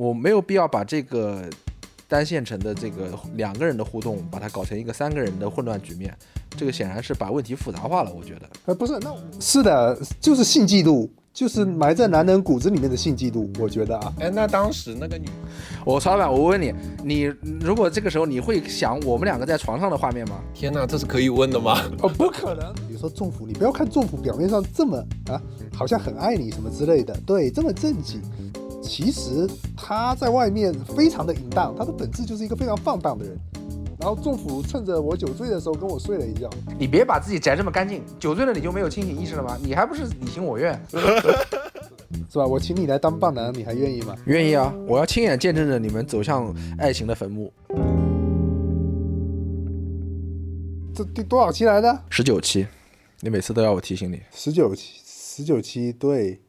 我没有必要把这个单线程的这个两个人的互动，把它搞成一个三个人的混乱局面，这个显然是把问题复杂化了。我觉得，呃，不是，那是的，就是性嫉妒，就是埋在男人骨子里面的性嫉妒。我觉得啊，哎，那当时那个女，我曹老板，我问你，你如果这个时候你会想我们两个在床上的画面吗？天哪，这是可以问的吗？哦，不可能。比如说仲甫，你不要看仲甫表面上这么啊，好像很爱你什么之类的，对，这么正经。其实他在外面非常的淫荡，他的本质就是一个非常放荡的人。然后仲甫趁着我酒醉的时候跟我睡了一觉。你别把自己摘这么干净，酒醉了你就没有清醒意识了吗？你还不是你情我愿，是吧？我请你来当伴郎，你还愿意吗？愿意啊！我要亲眼见证着你们走向爱情的坟墓。这第多少期来的？十九期。你每次都要我提醒你。十九期，十九期，对。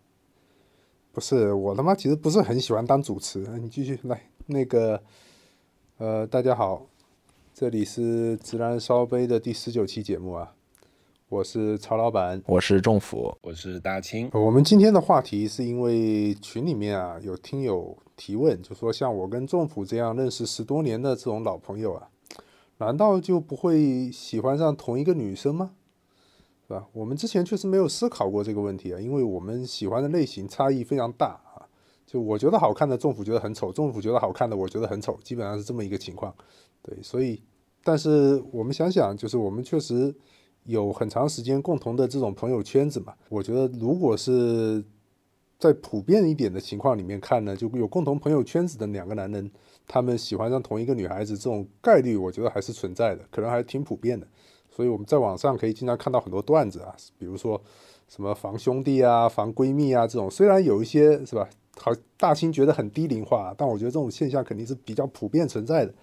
不是我他妈其实不是很喜欢当主持，你继续来那个，呃，大家好，这里是直男烧杯的第十九期节目啊，我是曹老板，我是仲甫，我是大清。我们今天的话题是因为群里面啊有听友提问，就说像我跟仲甫这样认识十多年的这种老朋友啊，难道就不会喜欢上同一个女生吗？是吧？我们之前确实没有思考过这个问题啊，因为我们喜欢的类型差异非常大啊。就我觉得好看的，政府觉得很丑；政府觉得好看的，我觉得很丑，基本上是这么一个情况。对，所以，但是我们想想，就是我们确实有很长时间共同的这种朋友圈子嘛。我觉得，如果是在普遍一点的情况里面看呢，就有共同朋友圈子的两个男人，他们喜欢上同一个女孩子，这种概率我觉得还是存在的，可能还挺普遍的。所以我们在网上可以经常看到很多段子啊，比如说什么防兄弟啊、防闺蜜啊这种，虽然有一些是吧，好大清觉得很低龄化，但我觉得这种现象肯定是比较普遍存在的。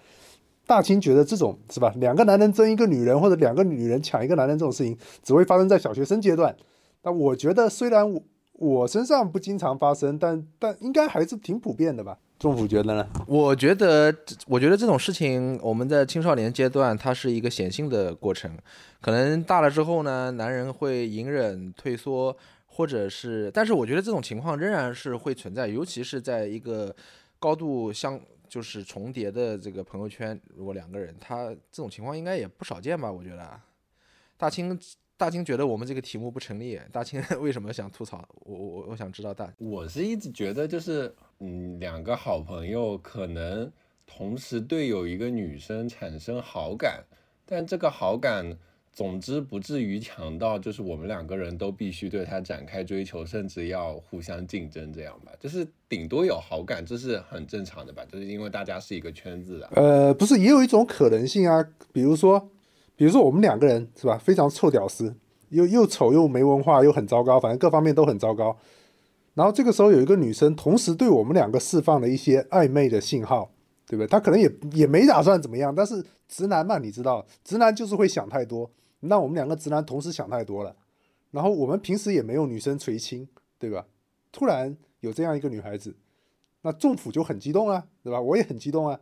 大清觉得这种是吧，两个男人争一个女人，或者两个女人抢一个男人这种事情，只会发生在小学生阶段。但我觉得虽然我我身上不经常发生，但但应该还是挺普遍的吧。政府觉得呢？我觉得，我觉得这种事情，我们在青少年阶段，它是一个显性的过程。可能大了之后呢，男人会隐忍、退缩，或者是，但是我觉得这种情况仍然是会存在，尤其是在一个高度相就是重叠的这个朋友圈，如果两个人，他这种情况应该也不少见吧？我觉得，大清。大清觉得我们这个题目不成立。大清 为什么想吐槽？我我我想知道大。我是一直觉得就是，嗯，两个好朋友可能同时对有一个女生产生好感，但这个好感，总之不至于强到就是我们两个人都必须对她展开追求，甚至要互相竞争这样吧。就是顶多有好感，这是很正常的吧？就是因为大家是一个圈子的。呃，不是，也有一种可能性啊，比如说。比如说我们两个人是吧，非常臭屌丝，又又丑又没文化又很糟糕，反正各方面都很糟糕。然后这个时候有一个女生同时对我们两个释放了一些暧昧的信号，对不对？她可能也也没打算怎么样，但是直男嘛，你知道，直男就是会想太多。那我们两个直男同时想太多了，然后我们平时也没有女生垂青，对吧？突然有这样一个女孩子，那政府就很激动啊，对吧？我也很激动啊，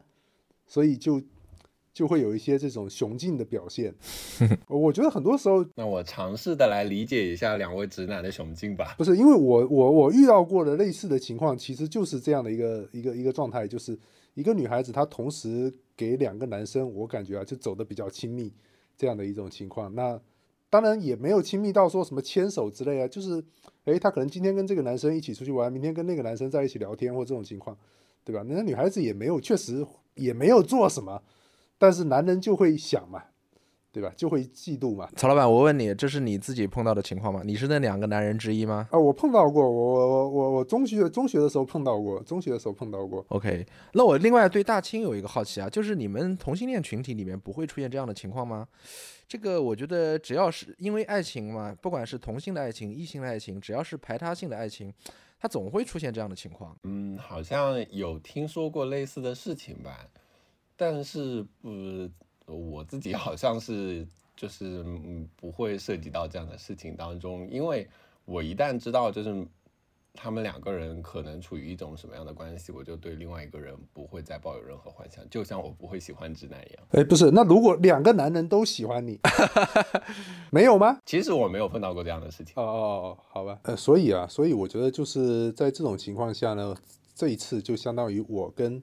所以就。就会有一些这种雄竞的表现，我觉得很多时候，那我尝试的来理解一下两位直男的雄竞吧。不是，因为我我我遇到过的类似的情况，其实就是这样的一个一个一个状态，就是一个女孩子她同时给两个男生，我感觉啊就走的比较亲密这样的一种情况。那当然也没有亲密到说什么牵手之类啊，就是诶，她可能今天跟这个男生一起出去玩，明天跟那个男生在一起聊天或这种情况，对吧？那女孩子也没有，确实也没有做什么。但是男人就会想嘛，对吧？就会嫉妒嘛。曹老板，我问你，这是你自己碰到的情况吗？你是那两个男人之一吗？啊，我碰到过，我我我我我中学中学的时候碰到过，中学的时候碰到过。OK，那我另外对大清有一个好奇啊，就是你们同性恋群体里面不会出现这样的情况吗？这个我觉得只要是因为爱情嘛，不管是同性的爱情、异性的爱情，只要是排他性的爱情，它总会出现这样的情况。嗯，好像有听说过类似的事情吧。但是不，我自己好像是就是嗯不会涉及到这样的事情当中，因为我一旦知道就是他们两个人可能处于一种什么样的关系，我就对另外一个人不会再抱有任何幻想，就像我不会喜欢直男一样。哎，不是，那如果两个男人都喜欢你，没有吗？其实我没有碰到过这样的事情。哦哦哦，好吧。呃，所以啊，所以我觉得就是在这种情况下呢。这一次就相当于我跟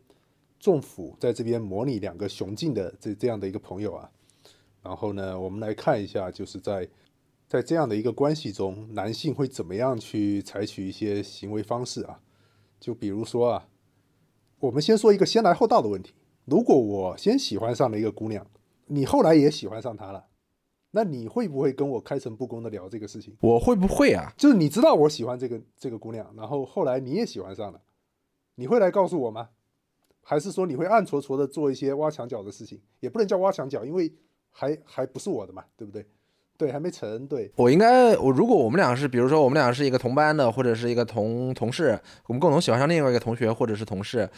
仲甫在这边模拟两个雄竞的这这样的一个朋友啊。然后呢，我们来看一下，就是在在这样的一个关系中，男性会怎么样去采取一些行为方式啊？就比如说啊，我们先说一个先来后到的问题。如果我先喜欢上了一个姑娘，你后来也喜欢上她了，那你会不会跟我开诚布公的聊这个事情？我会不会啊？就是你知道我喜欢这个这个姑娘，然后后来你也喜欢上了，你会来告诉我吗？还是说你会暗戳戳的做一些挖墙脚的事情？也不能叫挖墙脚，因为还还不是我的嘛，对不对？对，还没成。对，我应该，我如果我们俩是，比如说我们俩是一个同班的，或者是一个同同事，我们共同喜欢上另外一个同学或者是同事，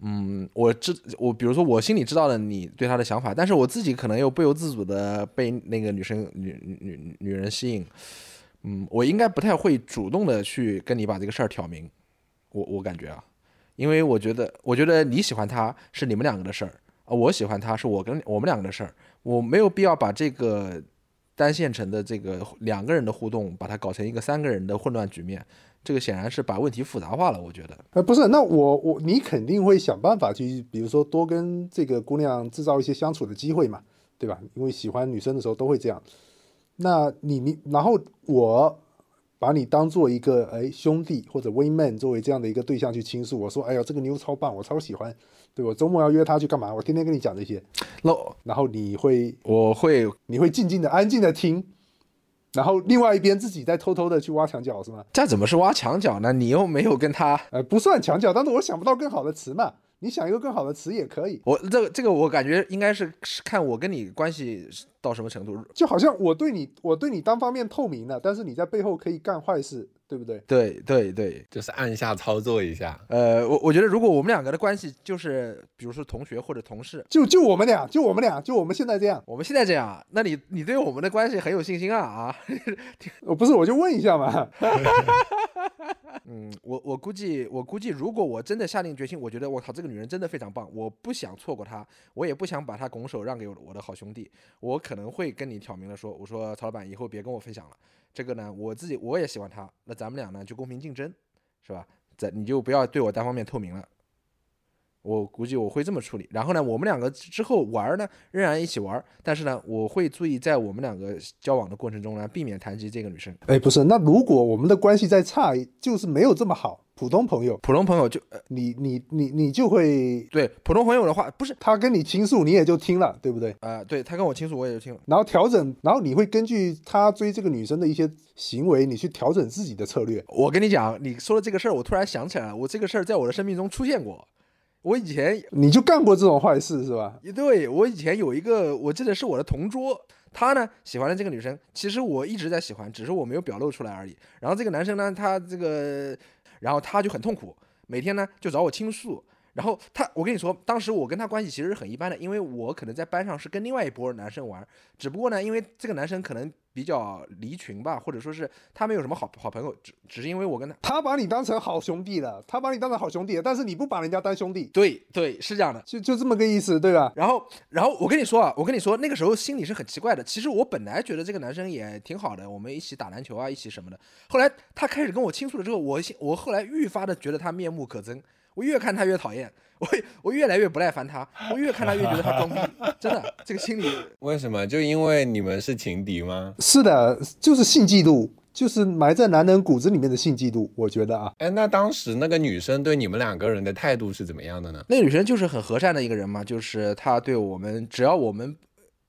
嗯，我知我比如说我心里知道了你对他的想法，但是我自己可能又不由自主的被那个女生女女女人吸引，嗯，我应该不太会主动的去跟你把这个事儿挑明，我我感觉啊，因为我觉得我觉得你喜欢他是你们两个的事儿啊，我喜欢他是我跟我们两个的事儿，我没有必要把这个。单线程的这个两个人的互动，把它搞成一个三个人的混乱局面，这个显然是把问题复杂化了。我觉得，呃，不是，那我我你肯定会想办法去，比如说多跟这个姑娘制造一些相处的机会嘛，对吧？因为喜欢女生的时候都会这样。那你你然后我把你当做一个哎兄弟或者 win man 作为这样的一个对象去倾诉，我说哎呀这个妞超棒，我超喜欢。对我周末要约她去干嘛？我天天跟你讲这些，那然后你会，我会，你会静静的、安静的听，然后另外一边自己在偷偷的去挖墙角，是吗？这怎么是挖墙角呢？你又没有跟他，呃，不算墙角，但是我想不到更好的词嘛。你想一个更好的词也可以。我这个这个我感觉应该是看我跟你关系到什么程度，就好像我对你，我对你单方面透明了，但是你在背后可以干坏事。对不对？对对对，就是按下操作一下。呃，我我觉得如果我们两个的关系就是，比如说同学或者同事，就就我们俩，就我们俩，就我们现在这样，我们现在这样，那你你对我们的关系很有信心啊啊？我不是，我就问一下嘛。嗯，我我估计我估计，如果我真的下定决心，我觉得我靠，这个女人真的非常棒，我不想错过她，我也不想把她拱手让给我我的好兄弟，我可能会跟你挑明了说，我说曹老板以后别跟我分享了。这个呢，我自己我也喜欢他，那咱们俩呢就公平竞争，是吧？在你就不要对我单方面透明了。我估计我会这么处理，然后呢，我们两个之后玩呢，仍然一起玩，但是呢，我会注意在我们两个交往的过程中呢，避免谈及这个女生。哎，不是，那如果我们的关系再差，就是没有这么好，普通朋友，普通朋友就呃你你你你就会对普通朋友的话，不是他跟你倾诉，你也就听了，对不对？啊，对他跟我倾诉，我也就听了，然后调整，然后你会根据他追这个女生的一些行为，你去调整自己的策略。我跟你讲，你说的这个事儿，我突然想起来了，我这个事儿在我的生命中出现过。我以前你就干过这种坏事是吧？对，我以前有一个，我记得是我的同桌，他呢喜欢的这个女生，其实我一直在喜欢，只是我没有表露出来而已。然后这个男生呢，他这个，然后他就很痛苦，每天呢就找我倾诉。然后他，我跟你说，当时我跟他关系其实是很一般的，因为我可能在班上是跟另外一波男生玩，只不过呢，因为这个男生可能比较离群吧，或者说是他没有什么好好朋友，只只是因为我跟他，他把你当成好兄弟了，他把你当成好兄弟，但是你不把人家当兄弟，对对，是这样的，就就这么个意思，对吧？然后然后我跟你说啊，我跟你说，那个时候心里是很奇怪的，其实我本来觉得这个男生也挺好的，我们一起打篮球啊，一起什么的。后来他开始跟我倾诉了之后，我我后来愈发的觉得他面目可憎。我越看他越讨厌，我我越来越不耐烦他，我越看他越觉得他装逼，真的，这个心理为什么？就因为你们是情敌吗？是的，就是性嫉妒，就是埋在男人骨子里面的性嫉妒，我觉得啊。哎，那当时那个女生对你们两个人的态度是怎么样的呢？那个女生就是很和善的一个人嘛，就是她对我们，只要我们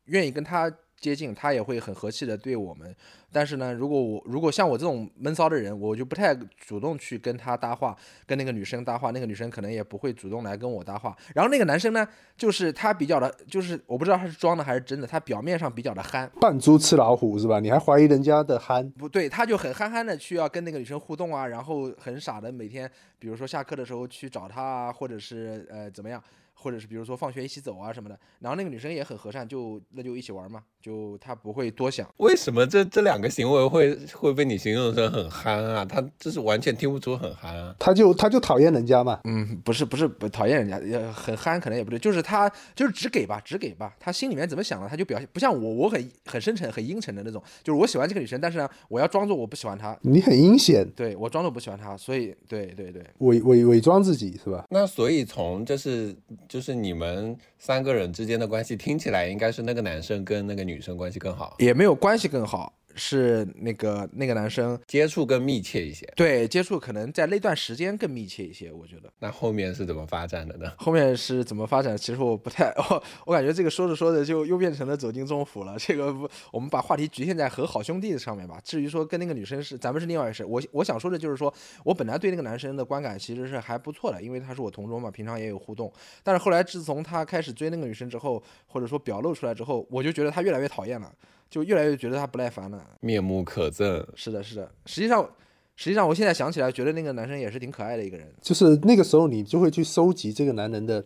愿意跟她接近，他也会很和气的对我们。但是呢，如果我如果像我这种闷骚的人，我就不太主动去跟他搭话，跟那个女生搭话，那个女生可能也不会主动来跟我搭话。然后那个男生呢，就是他比较的，就是我不知道他是装的还是真的，他表面上比较的憨，扮猪吃老虎是吧？你还怀疑人家的憨？不对，他就很憨憨的去要跟那个女生互动啊，然后很傻的每天，比如说下课的时候去找她啊，或者是呃怎么样。或者是比如说放学一起走啊什么的，然后那个女生也很和善，就那就一起玩嘛，就他不会多想。为什么这这两个行为会会被你形容成很憨啊？他就是完全听不出很憨啊。他就他就讨厌人家嘛，嗯，不是不是不讨厌人家，也很憨，可能也不对，就是他就是只给吧，只给吧，他心里面怎么想的，他就表现不像我，我很很深沉、很阴沉的那种，就是我喜欢这个女生，但是呢，我要装作我不喜欢她，你很阴险，对我装作不喜欢她，所以对对对，伪伪伪装自己是吧？那所以从就是就是你们三个人之间的关系听起来，应该是那个男生跟那个女女生关系更好，也没有关系更好，是那个那个男生接触更密切一些。对接触可能在那段时间更密切一些，我觉得。那后面是怎么发展的呢？后面是怎么发展？其实我不太，我我感觉这个说着说着就又变成了走进中府了。这个不，我们把话题局限在和好兄弟上面吧。至于说跟那个女生是，咱们是另外一事。我我想说的就是说，我本来对那个男生的观感其实是还不错的，因为他是我同桌嘛，平常也有互动。但是后来自从他开始追那个女生之后，或者说表露出来之后，我就觉得他越来越讨厌了，就越来越觉得他不耐烦了。面目可憎，是的，是的。实际上，实际上我现在想起来，觉得那个男生也是挺可爱的一个人。就是那个时候你就会去收集这个男人的，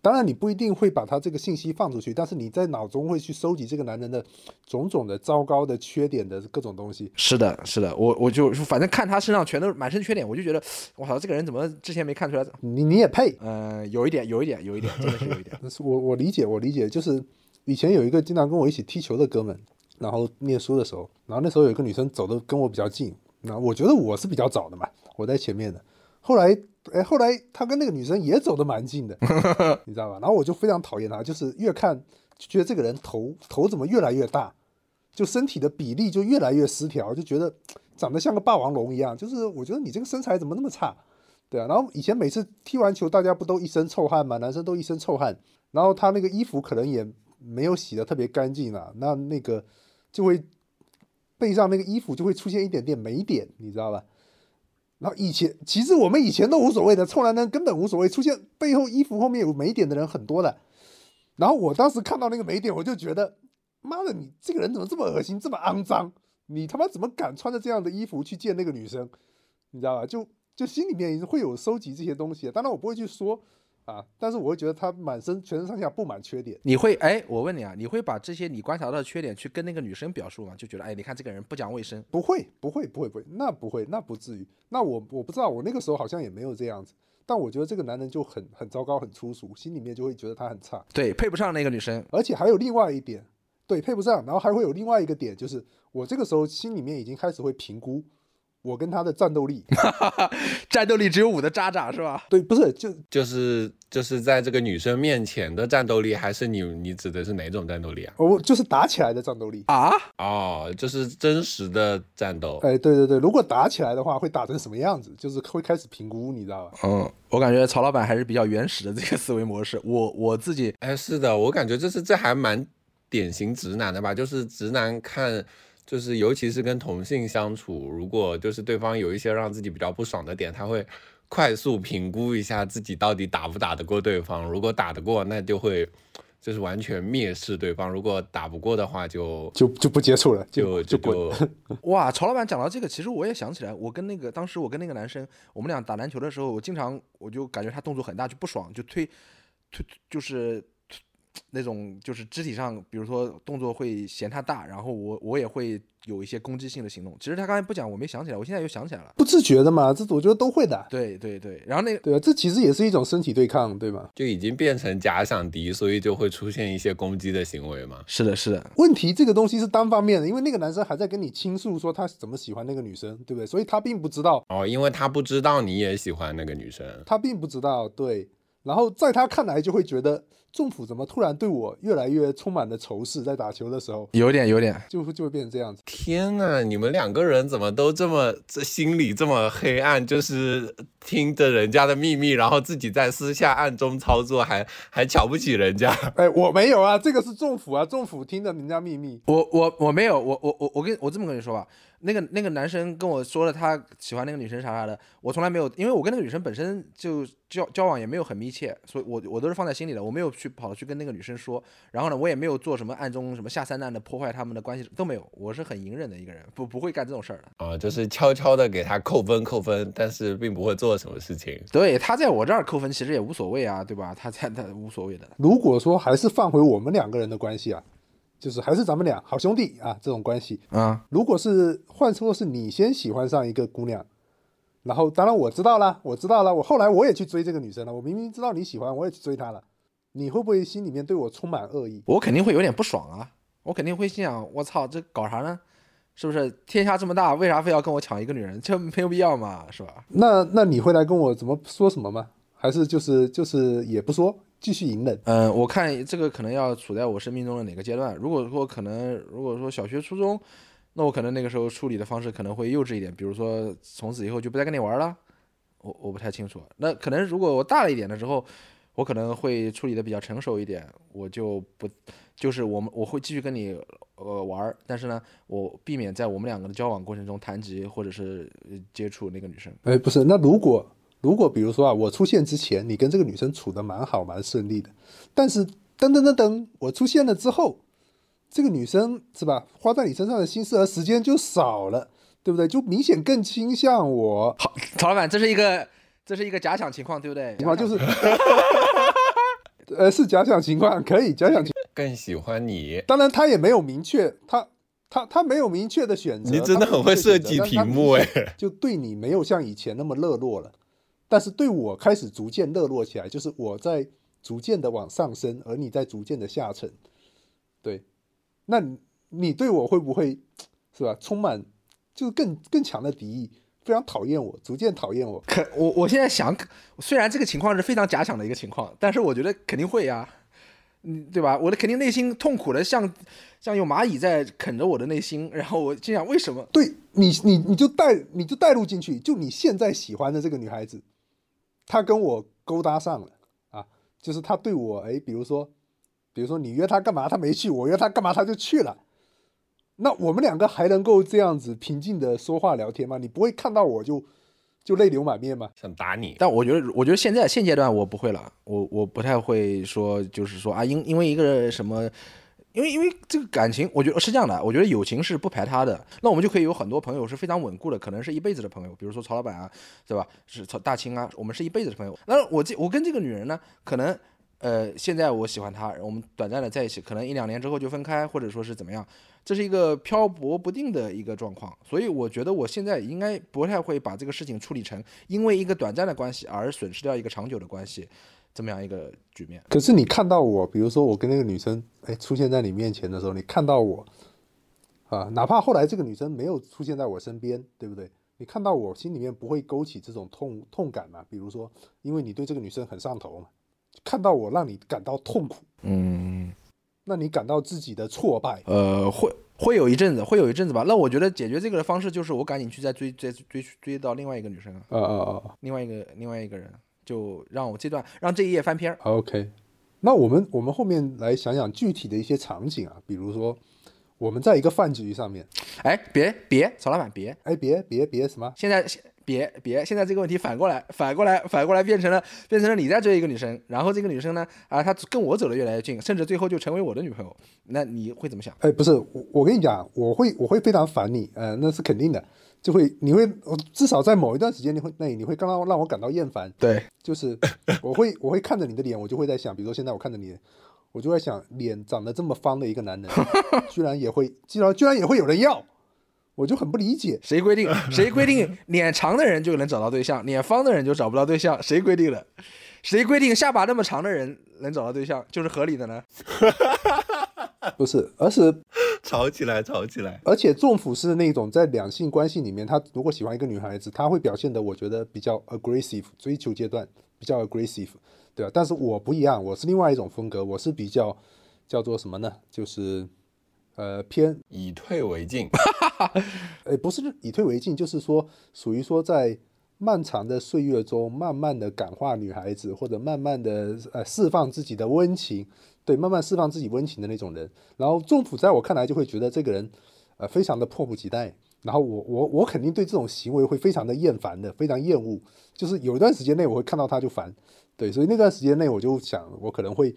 当然你不一定会把他这个信息放出去，但是你在脑中会去收集这个男人的种种的糟糕的缺点的各种东西。是的，是的，我我就反正看他身上全都是满身缺点，我就觉得，我操，这个人怎么之前没看出来？你你也配？嗯、有一点，有一点，有一点，真的是有一点。但是我我理解，我理解，就是以前有一个经常跟我一起踢球的哥们，然后念书的时候，然后那时候有一个女生走的跟我比较近，那我觉得我是比较早的嘛，我在前面的。后来，哎，后来他跟那个女生也走得蛮近的，你知道吧？然后我就非常讨厌他，就是越看就觉得这个人头头怎么越来越大，就身体的比例就越来越失调，就觉得长得像个霸王龙一样。就是我觉得你这个身材怎么那么差？对啊，然后以前每次踢完球，大家不都一身臭汗吗？男生都一身臭汗，然后他那个衣服可能也没有洗的特别干净啊，那那个就会背上那个衣服就会出现一点点霉点，你知道吧？然后以前其实我们以前都无所谓的，臭男人根本无所谓，出现背后衣服后面有霉点的人很多的。然后我当时看到那个霉点，我就觉得，妈的，你这个人怎么这么恶心，这么肮脏？你他妈怎么敢穿着这样的衣服去见那个女生？你知道吧？就就心里面会有收集这些东西，当然我不会去说啊，但是我会觉得他满身全身上下布满缺点。你会哎，我问你啊，你会把这些你观察到的缺点去跟那个女生表述吗？就觉得哎，你看这个人不讲卫生，不会，不会，不会，不会，那不会，那不至于。那我我不知道，我那个时候好像也没有这样子。但我觉得这个男人就很很糟糕，很粗俗，心里面就会觉得他很差。对，配不上那个女生。而且还有另外一点，对，配不上。然后还会有另外一个点，就是我这个时候心里面已经开始会评估我跟他的战斗力。战斗力只有五的渣渣是吧？对，不是，就就是就是在这个女生面前的战斗力，还是你你指的是哪种战斗力啊？我就是打起来的战斗力。啊，哦，就是真实的战斗。哎，对对对，如果打起来的话，会打成什么样子？就是会开始评估，你知道吧？嗯，我感觉曹老板还是比较原始的这个思维模式。我我自己哎，是的，我感觉这是这还蛮典型直男的吧？就是直男看，就是尤其是跟同性相处，如果就是对方有一些让自己比较不爽的点，他会快速评估一下自己到底打不打得过对方。如果打得过，那就会就是完全蔑视对方；如果打不过的话就，就就不接触了，就就滚。就 哇，曹老板讲到这个，其实我也想起来，我跟那个当时我跟那个男生，我们俩打篮球的时候，我经常我就感觉他动作很大，就不爽，就推推就是。那种就是肢体上，比如说动作会嫌他大，然后我我也会有一些攻击性的行动。其实他刚才不讲，我没想起来，我现在又想起来了。不自觉的嘛，这我觉得都会的。对对对，然后那个对啊，这其实也是一种身体对抗，对吧？就已经变成假想敌，所以就会出现一些攻击的行为嘛。是的，是的，问题这个东西是单方面的，因为那个男生还在跟你倾诉说他怎么喜欢那个女生，对不对？所以他并不知道，哦，因为他不知道你也喜欢那个女生。他并不知道，对。然后在他看来就会觉得仲甫怎么突然对我越来越充满了仇视，在打球的时候有点有点。就会就会变成这样子。天呐，你们两个人怎么都这么这心里这么黑暗？就是听着人家的秘密，然后自己在私下暗中操作，还还瞧不起人家。哎，我没有啊，这个是仲甫啊，仲甫听着人家秘密。我我我没有，我我我我跟我这么跟你说吧，那个那个男生跟我说了他喜欢那个女生啥啥的，我从来没有，因为我跟那个女生本身就交交往也没有很密切，所以我我都是放在心里的，我没有去跑去跟那个女生说，然后呢，我也没有做什么暗中什么下三滥的破坏他们的关系都没有，我是很隐忍的一个人，不不会干这种事儿的。啊，就是悄悄的给他扣分扣分，但是并不会做什么事情。对他在我这儿扣分其实也无所谓啊，对吧？他在他无所谓的。如果说还是放回我们两个人的关系啊，就是还是咱们俩好兄弟啊这种关系。啊，如果是换作是你先喜欢上一个姑娘，然后当然我知道了，我知道了，我后来我也去追这个女生了，我明明知道你喜欢，我也去追她了，你会不会心里面对我充满恶意？我肯定会有点不爽啊，我肯定会心想，我操，这搞啥呢？是不是天下这么大，为啥非要跟我抢一个女人？这没有必要嘛，是吧？那那你会来跟我怎么说什么吗？还是就是就是也不说，继续隐忍？嗯，我看这个可能要处在我生命中的哪个阶段。如果说可能，如果说小学、初中，那我可能那个时候处理的方式可能会幼稚一点，比如说从此以后就不再跟你玩了。我我不太清楚。那可能如果我大了一点的时候，我可能会处理的比较成熟一点，我就不就是我们我会继续跟你呃玩儿，但是呢，我避免在我们两个的交往过程中谈及或者是呃接触那个女生。哎，不是，那如果如果比如说啊，我出现之前，你跟这个女生处的蛮好，蛮顺利的，但是噔噔噔噔，我出现了之后，这个女生是吧，花在你身上的心思和时间就少了，对不对？就明显更倾向我，好，曹老板，这是一个这是一个假想情况，对不对？情况就是，呃，是假想情况，可以假想情。更喜欢你，当然他也没有明确，他他他没有明确的选择。你真的很会设计题目哎，就对你没有像以前那么热络了，但是对我开始逐渐热络起来，就是我在逐渐的往上升，而你在逐渐的下沉。对，那你你对我会不会是吧？充满就是更更强的敌意，非常讨厌我，逐渐讨厌我。可我我现在想，虽然这个情况是非常假想的一个情况，但是我觉得肯定会呀，嗯，对吧？我的肯定内心痛苦的像像有蚂蚁在啃着我的内心，然后我心想为什么？对你，你你就带你就带入进去，就你现在喜欢的这个女孩子，她跟我勾搭上了啊，就是他对我，哎，比如说，比如说你约他干嘛，他没去；我约他干嘛，他就去了。那我们两个还能够这样子平静的说话聊天吗？你不会看到我就就泪流满面吗？想打你，但我觉得，我觉得现在现阶段我不会了，我我不太会说，就是说啊，因因为一个什么，因为因为这个感情，我觉得是这样的，我觉得友情是不排他的，那我们就可以有很多朋友是非常稳固的，可能是一辈子的朋友，比如说曹老板啊，对吧？是曹大清啊，我们是一辈子的朋友。那我这我跟这个女人呢，可能呃现在我喜欢她，我们短暂的在一起，可能一两年之后就分开，或者说是怎么样。这是一个漂泊不定的一个状况，所以我觉得我现在应该不太会把这个事情处理成因为一个短暂的关系而损失掉一个长久的关系，这么样一个局面。可是你看到我，比如说我跟那个女生，哎，出现在你面前的时候，你看到我，啊，哪怕后来这个女生没有出现在我身边，对不对？你看到我心里面不会勾起这种痛痛感嘛？比如说，因为你对这个女生很上头嘛，看到我让你感到痛苦，嗯。那你感到自己的挫败？呃，会会有一阵子，会有一阵子吧。那我觉得解决这个的方式就是我赶紧去再追追追追到另外一个女生啊，啊啊啊！另外一个另外一个人，就让我这段让这一页翻篇儿。OK，那我们我们后面来想想具体的一些场景啊，比如说我们在一个饭局上面，哎，别别，曹老板别，哎，别别别什么？现在别别，现在这个问题反过来，反过来，反过来变成了变成了你在追一个女生，然后这个女生呢，啊，她跟我走的越来越近，甚至最后就成为我的女朋友，那你会怎么想？哎，不是我，我跟你讲，我会我会非常烦你，呃，那是肯定的，就会你会至少在某一段时间你会内你会刚刚让我感到厌烦，对，就是我会 我会看着你的脸，我就会在想，比如说现在我看着你，我就在想，脸长得这么方的一个男人，居然也会居然居然也会有人要，我就很不理解。谁规定谁规定脸长的人就能找到对象，脸方的人就找不到对象？谁规定的？谁规定下巴那么长的人能找到对象就是合理的呢？不是，而是 吵起来，吵起来。而且仲甫是那种在两性关系里面，他如果喜欢一个女孩子，他会表现的，我觉得比较 aggressive，追求阶段比较 aggressive，对吧？但是我不一样，我是另外一种风格，我是比较叫做什么呢？就是呃偏以退为进，呃不是以退为进，就是说属于说在漫长的岁月中，慢慢的感化女孩子，或者慢慢的呃释放自己的温情，对，慢慢释放自己温情的那种人。然后仲甫在我看来就会觉得这个人呃非常的迫不及待。然后我我我肯定对这种行为会非常的厌烦的，非常厌恶。就是有一段时间内我会看到他就烦，对，所以那段时间内我就想，我可能会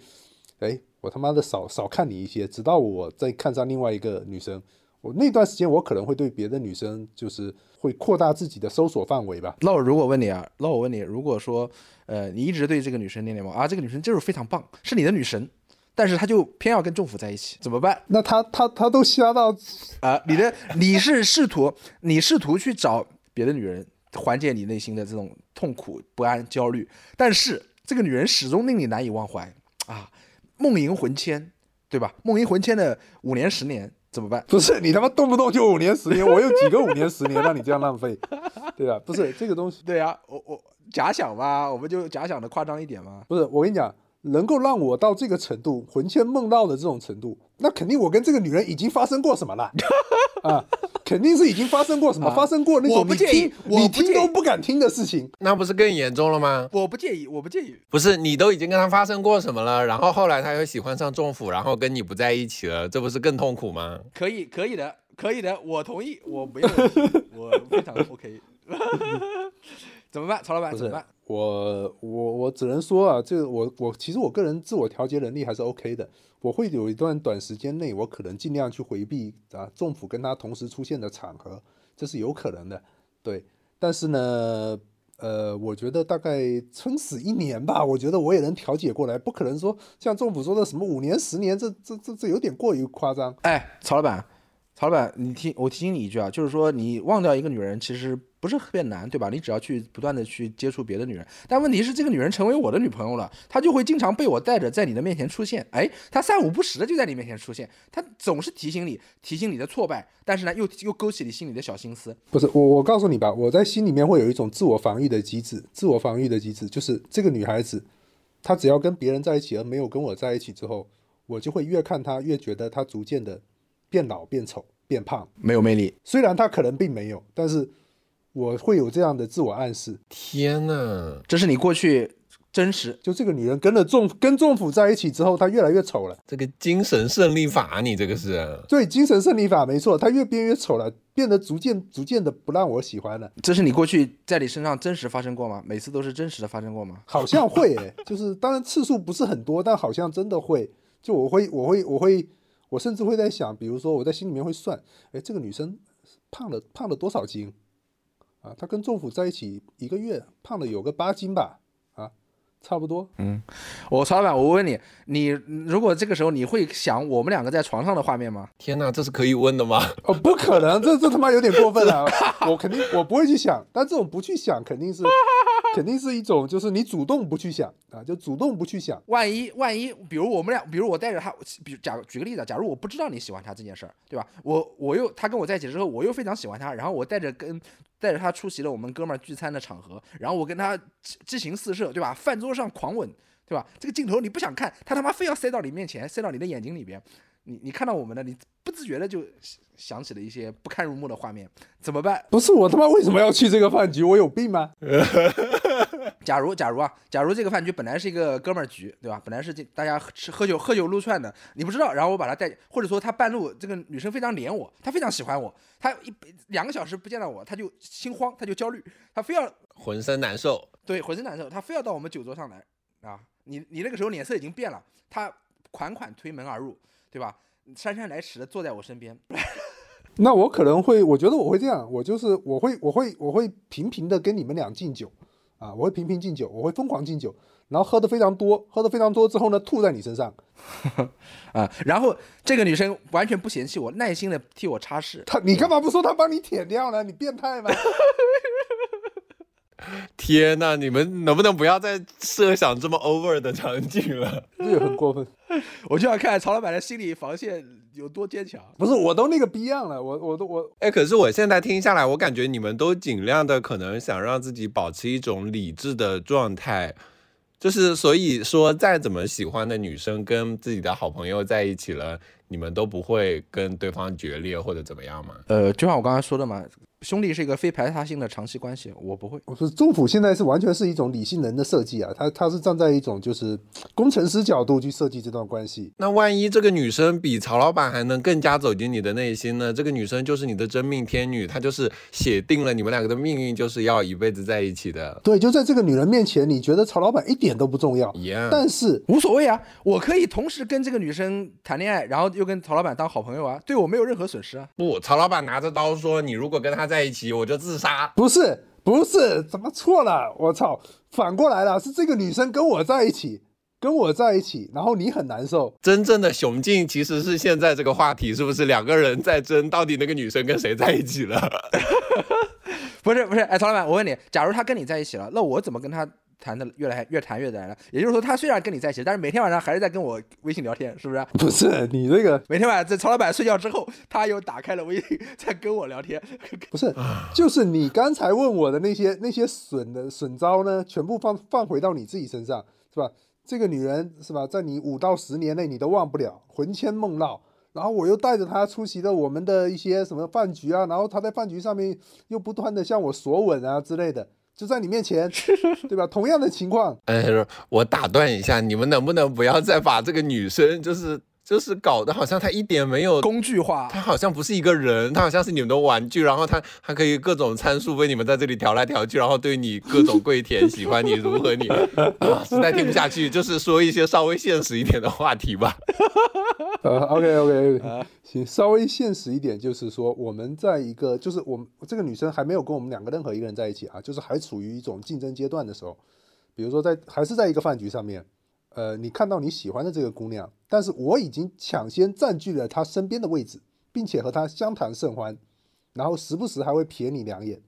哎，我他妈的少少看你一些，直到我再看上另外一个女生，我那段时间我可能会对别的女生就是会扩大自己的搜索范围吧。那我如果问你啊，那我问你，如果说呃你一直对这个女生念念不忘啊，这个女生就是非常棒，是你的女神，但是他就偏要跟政府在一起，怎么办？那他他他都瞎到啊，你的你是试图 你试图去找别的女人缓解你内心的这种痛苦、不安、焦虑，但是这个女人始终令你难以忘怀啊，梦萦魂牵，对吧？梦萦魂牵的五年、十年怎么办？不是你他妈动不动就五年十年，我有几个五年十年让你这样浪费，对吧？不是这个东西，对呀、我我假想吧，我们就假想的夸张一点嘛。不是我跟你讲，能够让我到这个程度魂牵梦绕的这种程度，那肯定我跟这个女人已经发生过什么了 啊，肯定是已经发生过什么，啊发生过那种你我不介意听你听都不敢听的事情。那不是更严重了吗？我不介意，我不介意。不是，你都已经跟他发生过什么了，然后后来他又喜欢上政府，然后跟你不在一起了，这不是更痛苦吗？可以，可以的，可以的，我同意，我没有我非常 OK。怎么办，曹老板？怎么办？我我我只能说啊，这个我我其实我个人自我调节能力还是 OK 的。我会有一段短时间内，我可能尽量去回避啊政府跟他同时出现的场合，这是有可能的。对，但是呢，呃，我觉得大概撑死一年吧，我觉得我也能调节过来，不可能说像政府说的什么五年、十年，这这这这有点过于夸张。哎，曹老板，曹老板，你听我提醒你一句啊，就是说你忘掉一个女人其实不是特别难，对吧？你只要去不断的去接触别的女人，但问题是这个女人成为我的女朋友了，她就会经常被我带着在你的面前出现，哎，她三五不时的就在你面前出现，她总是提醒你，提醒你的挫败，但是呢又又勾起你心里的小心思，不是我，我告诉你吧，我在心里面会有一种自我防御的机制，自我防御的机制就是这个女孩子，她只要跟别人在一起而没有跟我在一起之后，我就会越看她越觉得她逐渐的变老、变丑、变胖。没有魅力。虽然她可能并没有，但是我会有这样的自我暗示，天呐，这是你过去真实就这个女人跟了仲跟仲甫在一起之后，她越来越丑了。这个精神胜利法，你这个是对，精神胜利法没错，她越变越丑了，变得逐渐逐渐的不让我喜欢了。这是你过去在你身上真实发生过吗？每次都是真实的发生过吗？好像会诶、就是当然次数不是很多，但好像真的会。就我会，我会，我会，我甚至会在想，比如说我在心里面会算，哎，这个女生胖了胖了多少斤啊？她跟政府在一起一个月，胖了有个八斤吧？啊，差不多。嗯我曹老板，我问你，你如果这个时候你会想我们两个在床上的画面吗？天呐，这是可以问的吗？哦，不可能，这这他妈有点过分了。我肯定我不会去想，但这种不去想肯定是肯定是一种，就是你主动不去想啊，就主动不去想。万一万一，比如我们俩，比如我带着他，比如假举个例子，假如我不知道你喜欢他这件事儿，对吧？我我又他跟我在一起之后，我又非常喜欢他，然后我带着跟带着他出席了我们哥们儿聚餐的场合，然后我跟他激情四射，对吧？饭桌上狂吻，对吧？这个镜头你不想看，他他妈非要塞到你面前，塞到你的眼睛里边，你你看到我们的，你不自觉的就想起了一些不堪入目的画面，怎么办？不是我他妈为什么要去这个饭局？我有病吗？假如假如啊，假如这个饭局本来是一个哥们儿局，对吧？本来是这大家喝吃喝酒喝酒撸串的，你不知道，然后我把他带，或者说他半路这个女生非常黏我，她非常喜欢我，她一两个小时不见到我，她就心慌，她就焦虑，她非要浑身难受。对浑身难受，她非要到我们酒桌上来啊！你你那个时候脸色已经变了，她款款推门而入，对吧？姗姗来迟的坐在我身边，那我可能会，我觉得我会这样，我就是我会我会我会频频的跟你们俩敬酒啊，我会频频敬酒，我会疯狂敬酒，然后喝的非常多，喝的非常多之后呢，吐在你身上。啊，然后这个女生完全不嫌弃我，耐心的替我擦拭，她你干嘛不说她帮你舔掉呢？你变态吗？天呐，你们能不能不要再设想这么 over 的场景了？这也很过分。我就要看曹老板的心理防线有多坚强。不是，我都那个逼样了，我我都我哎，可是我现在听下来，我感觉你们都尽量的可能想让自己保持一种理智的状态，就是所以说，再怎么喜欢的女生跟自己的好朋友在一起了，你们都不会跟对方决裂或者怎么样吗？呃，就像我刚才说的嘛，兄弟是一个非排他性的长期关系，我不会。我说政府现在是完全是一种理性人的设计啊，他他是站在一种就是工程师角度去设计这段关系。那万一这个女生比曹老板还能更加走进你的内心呢？这个女生就是你的真命天女，她就是写定了你们两个的命运，就是要一辈子在一起的。对，就在这个女人面前，你觉得曹老板一点都不重要，一样。但是无所谓啊，我可以同时跟这个女生谈恋爱，然后又跟曹老板当好朋友啊，对我没有任何损失啊。不，曹老板拿着刀说：“你如果跟他在一起，我就自杀。”不是，不是，怎么错了？我操，反过来了，是这个女生跟我在一起，跟我在一起，然后你很难受。真正的雄竞其实是现在这个话题，是不是两个人在争到底那个女生跟谁在一起了？不是，不是，哎，曹老板，我问你，假如他跟你在一起了，那我怎么跟他？谈的越来越谈越来了，也就是说，他虽然跟你在一起，但是每天晚上还是在跟我微信聊天，是不是？不是你这个 每天晚上在曹老板睡觉之后，他又打开了微信在跟我聊天。不是，就是你刚才问我的那些那些损的损招呢，全部放放回到你自己身上，是吧？这个女人是吧，在你五到十年内你都忘不了，魂牵梦绕。然后我又带着她出席了我们的一些什么饭局啊，然后她在饭局上面又不断的向我索吻啊之类的。就在你面前，对吧？同样的情况，哎，我打断一下，你们能不能不要再把这个女生，就是就是搞得好像他一点没有工具化，他好像不是一个人，他好像是你们的玩具，然后他还可以各种参数被你们在这里调来调去，然后对你各种跪舔，喜欢你，如何你啊？实在听不下去，就是说一些稍微现实一点的话题吧。呃，OK OK，行，稍微现实一点，就是说我们在一个，就是我们这个女生还没有跟我们两个任何一个人在一起啊，就是还处于一种竞争阶段的时候，比如说在还是在一个饭局上面，呃，你看到你喜欢的这个姑娘，但是我已经抢先占据了她身边的位置，并且和她相谈甚欢，然后时不时还会瞥你两眼。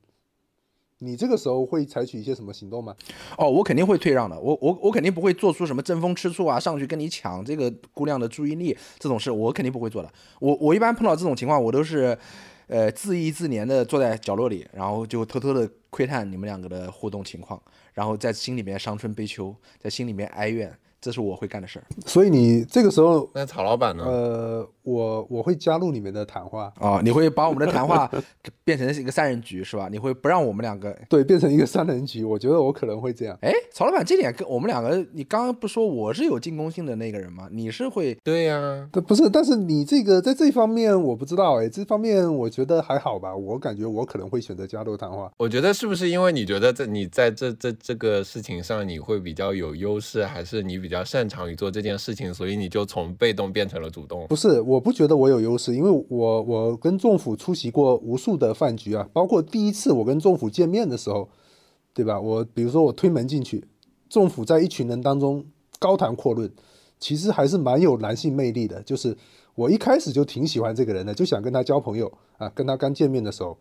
你这个时候会采取一些什么行动吗？哦，我肯定会退让的。我我我肯定不会做出什么争风吃醋啊，上去跟你抢这个姑娘的注意力这种事，我肯定不会做的。我我一般碰到这种情况，我都是，呃，自意自怜的坐在角落里，然后就偷偷的窥探你们两个的互动情况，然后在心里面伤春悲秋，在心里面哀怨。这是我会干的事儿，所以你这个时候，那曹老板呢？呃，我我会加入你们的谈话啊，你会把我们的谈话 变成一个三人局是吧？你会不让我们两个对变成一个三人局？我觉得我可能会这样。哎，曹老板，这点跟我们两个，你刚刚不说我是有进攻性的那个人吗？你是会对呀？不是，但是你这个在这方面我不知道哎，这方面我觉得还好吧。我感觉我可能会选择加入谈话。我觉得是不是因为你觉得在你在这这这个事情上你会比较有优势，还是你比较擅长于做？这件事情，所以你就从被动变成了主动。不是，我不觉得我有优势，因为我我跟仲府出席过无数的饭局啊，包括第一次我跟仲府见面的时候，对吧？我比如说我推门进去，仲府在一群人当中高谈阔论，其实还是蛮有男性魅力的。就是我一开始就挺喜欢这个人的，就想跟他交朋友啊。跟他刚见面的时候，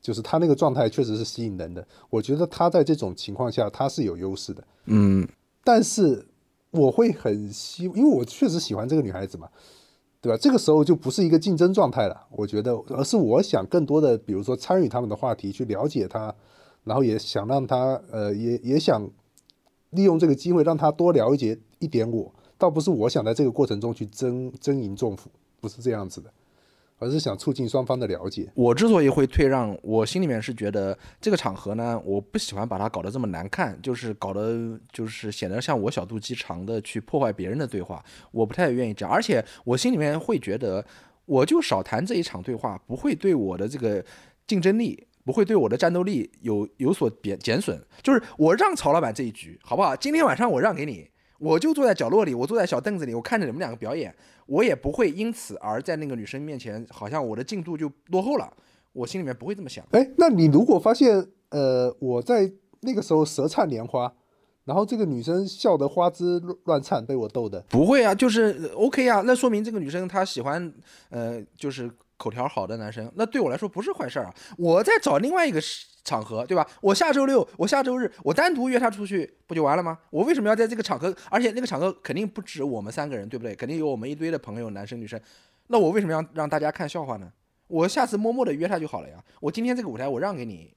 就是他那个状态确实是吸引人的。我觉得他在这种情况下他是有优势的。嗯，但是。我会很希，因为我确实喜欢这个女孩子嘛，对吧？这个时候就不是一个竞争状态了，我觉得，而是我想更多的，比如说参与他们的话题，去了解他，然后也想让他，呃，也也想利用这个机会让他多了解一点我，倒不是我想在这个过程中去争争赢重负，不是这样子的。而是想促进双方的了解。我之所以会退让，我心里面是觉得这个场合呢，我不喜欢把它搞得这么难看，就是搞得就是显得像我小肚鸡肠的去破坏别人的对话，我不太愿意这样。而且我心里面会觉得，我就少谈这一场对话，不会对我的这个竞争力，不会对我的战斗力有有所减减损。就是我让曹老板这一局，好不好？今天晚上我让给你。我就坐在角落里，我坐在小凳子里，我看着你们两个表演，我也不会因此而在那个女生面前，好像我的进度就落后了，我心里面不会这么想。哎，那你如果发现，呃，我在那个时候舌灿莲花，然后这个女生笑得花枝乱颤，被我逗的，不会啊，就是 OK 啊，那说明这个女生她喜欢，呃，就是口条好的男生，那对我来说不是坏事儿啊，我在找另外一个。场合对吧？我下周六，我下周日，我单独约他出去，不就完了吗？我为什么要在这个场合？而且那个场合肯定不止我们三个人，对不对？肯定有我们一堆的朋友，男生女生。那我为什么要让大家看笑话呢？我下次默默的约他就好了呀。我今天这个舞台我让给你，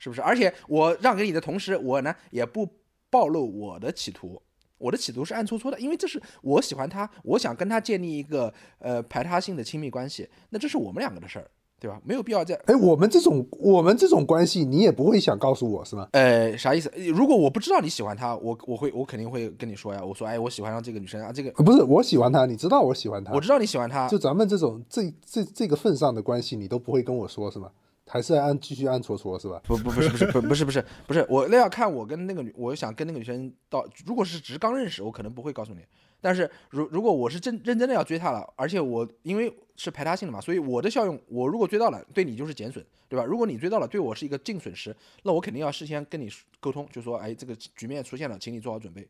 是不是？而且我让给你的同时，我呢也不暴露我的企图。我的企图是暗搓搓的，因为这是我喜欢他，我想跟他建立一个呃排他性的亲密关系，那这是我们两个的事儿，对吧？没有必要在哎，我们这种我们这种关系，你也不会想告诉我是吗？呃啥意思？如果我不知道你喜欢他，我我会我肯定会跟你说呀，我说哎我喜欢上这个女生啊，这个呃不是，我喜欢她，你知道我喜欢她我，知道你喜欢她，就咱们这种这这这个份上的关系，你都不会跟我说是吗？还是按继续按戳戳是吧？不不不是不是不不是不是不是，我那要看我跟那个女，我想跟那个女生到，如果是只是刚认识，我可能不会告诉你。但是如如果我是真认真的要追他了，而且我因为是排他性的嘛，所以我的效用，我如果追到了，对你就是减损，对吧？如果你追到了，对我是一个净损失，那我肯定要事先跟你沟通，就说，哎，这个局面出现了，请你做好准备，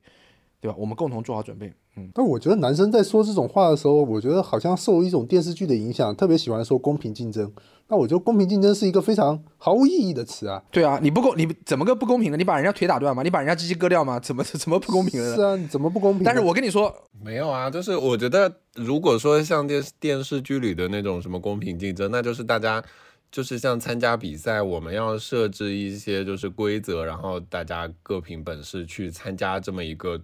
对吧？我们共同做好准备。嗯，但我觉得男生在说这种话的时候，我觉得好像受一种电视剧的影响，特别喜欢说公平竞争。那我觉得公平竞争是一个非常毫无意义的词啊。对啊，你不公，你怎么个不公平呢？你把人家腿打断吗？你把人家鸡鸡割掉吗？怎么怎么不公平了呢？是啊，你怎么不公平？但是我跟你说，没有啊，就是我觉得，如果说像电电视剧里的那种什么公平竞争，那就是大家就是像参加比赛，我们要设置一些就是规则，然后大家各凭本事去参加这么一个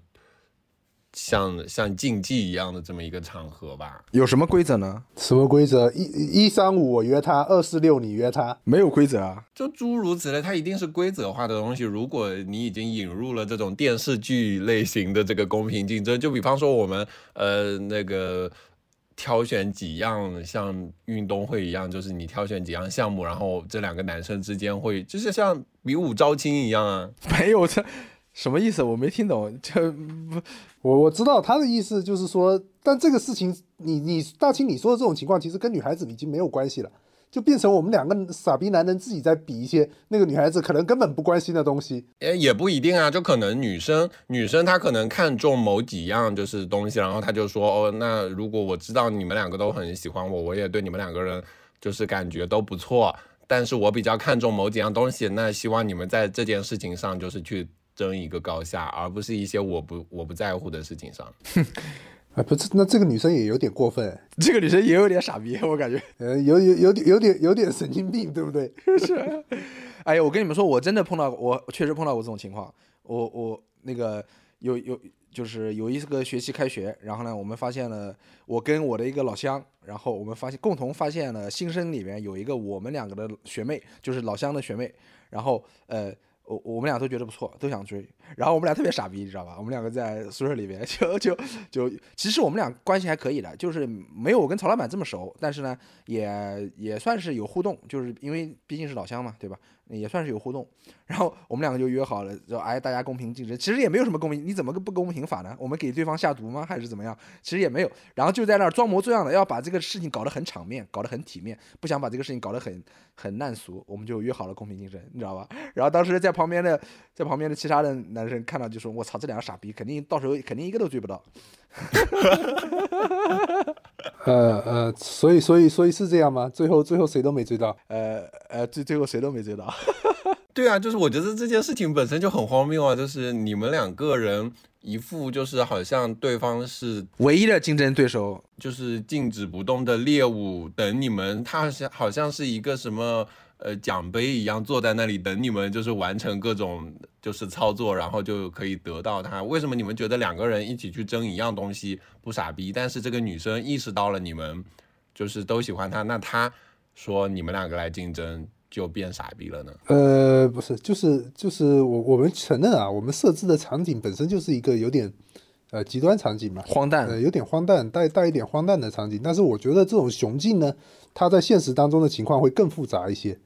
像像竞技一样的这么一个场合吧。有什么规则呢？什么规则？一一三五我约他，二四六你约他。没有规则啊。就诸如此类，它一定是规则化的东西。如果你已经引入了这种电视剧类型的这个公平竞争，就比方说我们呃那个挑选几样像运动会一样，就是你挑选几样项目，然后这两个男生之间会就是像比武招亲一样啊。没有这什么意思？我没听懂。这不 我我知道他的意思就是说，但这个事情，你你大清你说的这种情况，其实跟女孩子已经没有关系了，就变成我们两个傻逼男人自己在比一些那个女孩子可能根本不关心的东西。诶，也不一定啊，就可能女生女生她可能看中某几样就是东西，然后她就说哦，那如果我知道你们两个都很喜欢我，我也对你们两个人就是感觉都不错，但是我比较看重某几样东西，那希望你们在这件事情上就是去争一个高下，而不是一些我不我不在乎的事情上。啊，不是，那这个女生也有点过分，这个女生也有点傻逼，我感觉。呃，有有有点有点有点神经病，对不对？是哎呀，我跟你们说，我真的碰到，我确实碰到过这种情况。我我那个有有就是有一个学期开学，然后呢，我们发现了我跟我的一个老乡，然后我们发现共同发现了新生里面有一个我们两个的学妹，就是老乡的学妹，然后呃。我我们俩都觉得不错，都想追，然后我们俩特别傻逼，你知道吧？我们两个在宿舍里面就就就，其实我们俩关系还可以的，就是没有我跟曹老板这么熟，但是呢，也也算是有互动，就是因为毕竟是老乡嘛，对吧？也算是有互动。然后我们两个就约好了，就哎大家公平竞争，其实也没有什么公平，你怎么个不公平法呢？我们给对方下毒吗？还是怎么样？其实也没有，然后就在那儿装模作样的要把这个事情搞得很场面，搞得很体面，不想把这个事情搞得很很烂俗，我们就约好了公平竞争，你知道吧？然后当时在旁边的在旁边的其他的男生看到就说：“我操，这两个傻逼，肯定到时候肯定一个都追不到。呃呃，所以所以所以是这样吗？最后最后谁都没追到。呃呃，最最后谁都没追到。对啊，就是我觉得这件事情本身就很荒谬啊，就是你们两个人一副就是好像对方是唯一的竞争对手，就是静止不动的猎物，等你们，他好像好像是一个什么呃奖杯一样坐在那里等你们，就是完成各种就是操作，然后就可以得到它。为什么你们觉得两个人一起去争一样东西不傻逼？但是这个女生意识到了你们就是都喜欢她，那她说你们两个来竞争就变傻逼了呢？呃，不是，就是就是我我们承认啊，我们设置的场景本身就是一个有点呃极端场景嘛，荒诞。呃，有点荒诞，带带一点荒诞的场景。但是我觉得这种雄竞呢，它在现实当中的情况会更复杂一些，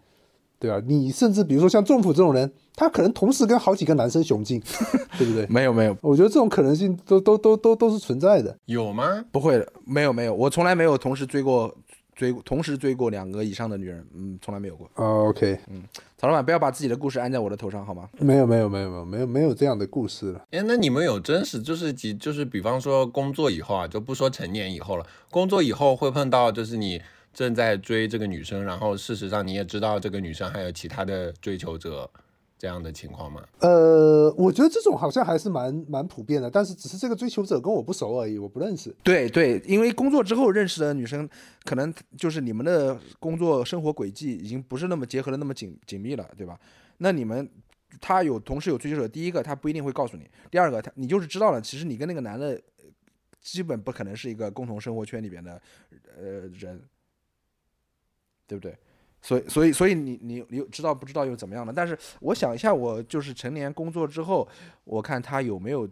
对啊？你甚至比如说像仲甫这种人，他可能同时跟好几个男生雄竞，对不对？没有没有，我觉得这种可能性都都都都都是存在的。有吗？不会的，没有没有，我从来没有同时追过追同时追过两个以上的女人，嗯，从来没有过。哦，OK，嗯曹老板，不要把自己的故事安在我的头上好吗？没有没有没有没有没有没有这样的故事了。哎，那你们有真实就是几就是比方说工作以后啊，就不说成年以后了，工作以后会碰到就是你正在追这个女生，然后事实上你也知道这个女生还有其他的追求者这样的情况吗？呃，我觉得这种好像还是蛮蛮普遍的，但是只是这个追求者跟我不熟而已，我不认识。对对，因为工作之后认识的女生，可能就是你们的工作生活轨迹已经不是那么结合的那么紧紧密了，对吧？那你们他有同时有追求者，第一个他不一定会告诉你，第二个他你就是知道了，其实你跟那个男的呃基本不可能是一个共同生活圈里边的呃人，对不对？所以所以所以你你你知道不知道又怎么样呢？但是我想一下，我就是成年工作之后，我看他有没有。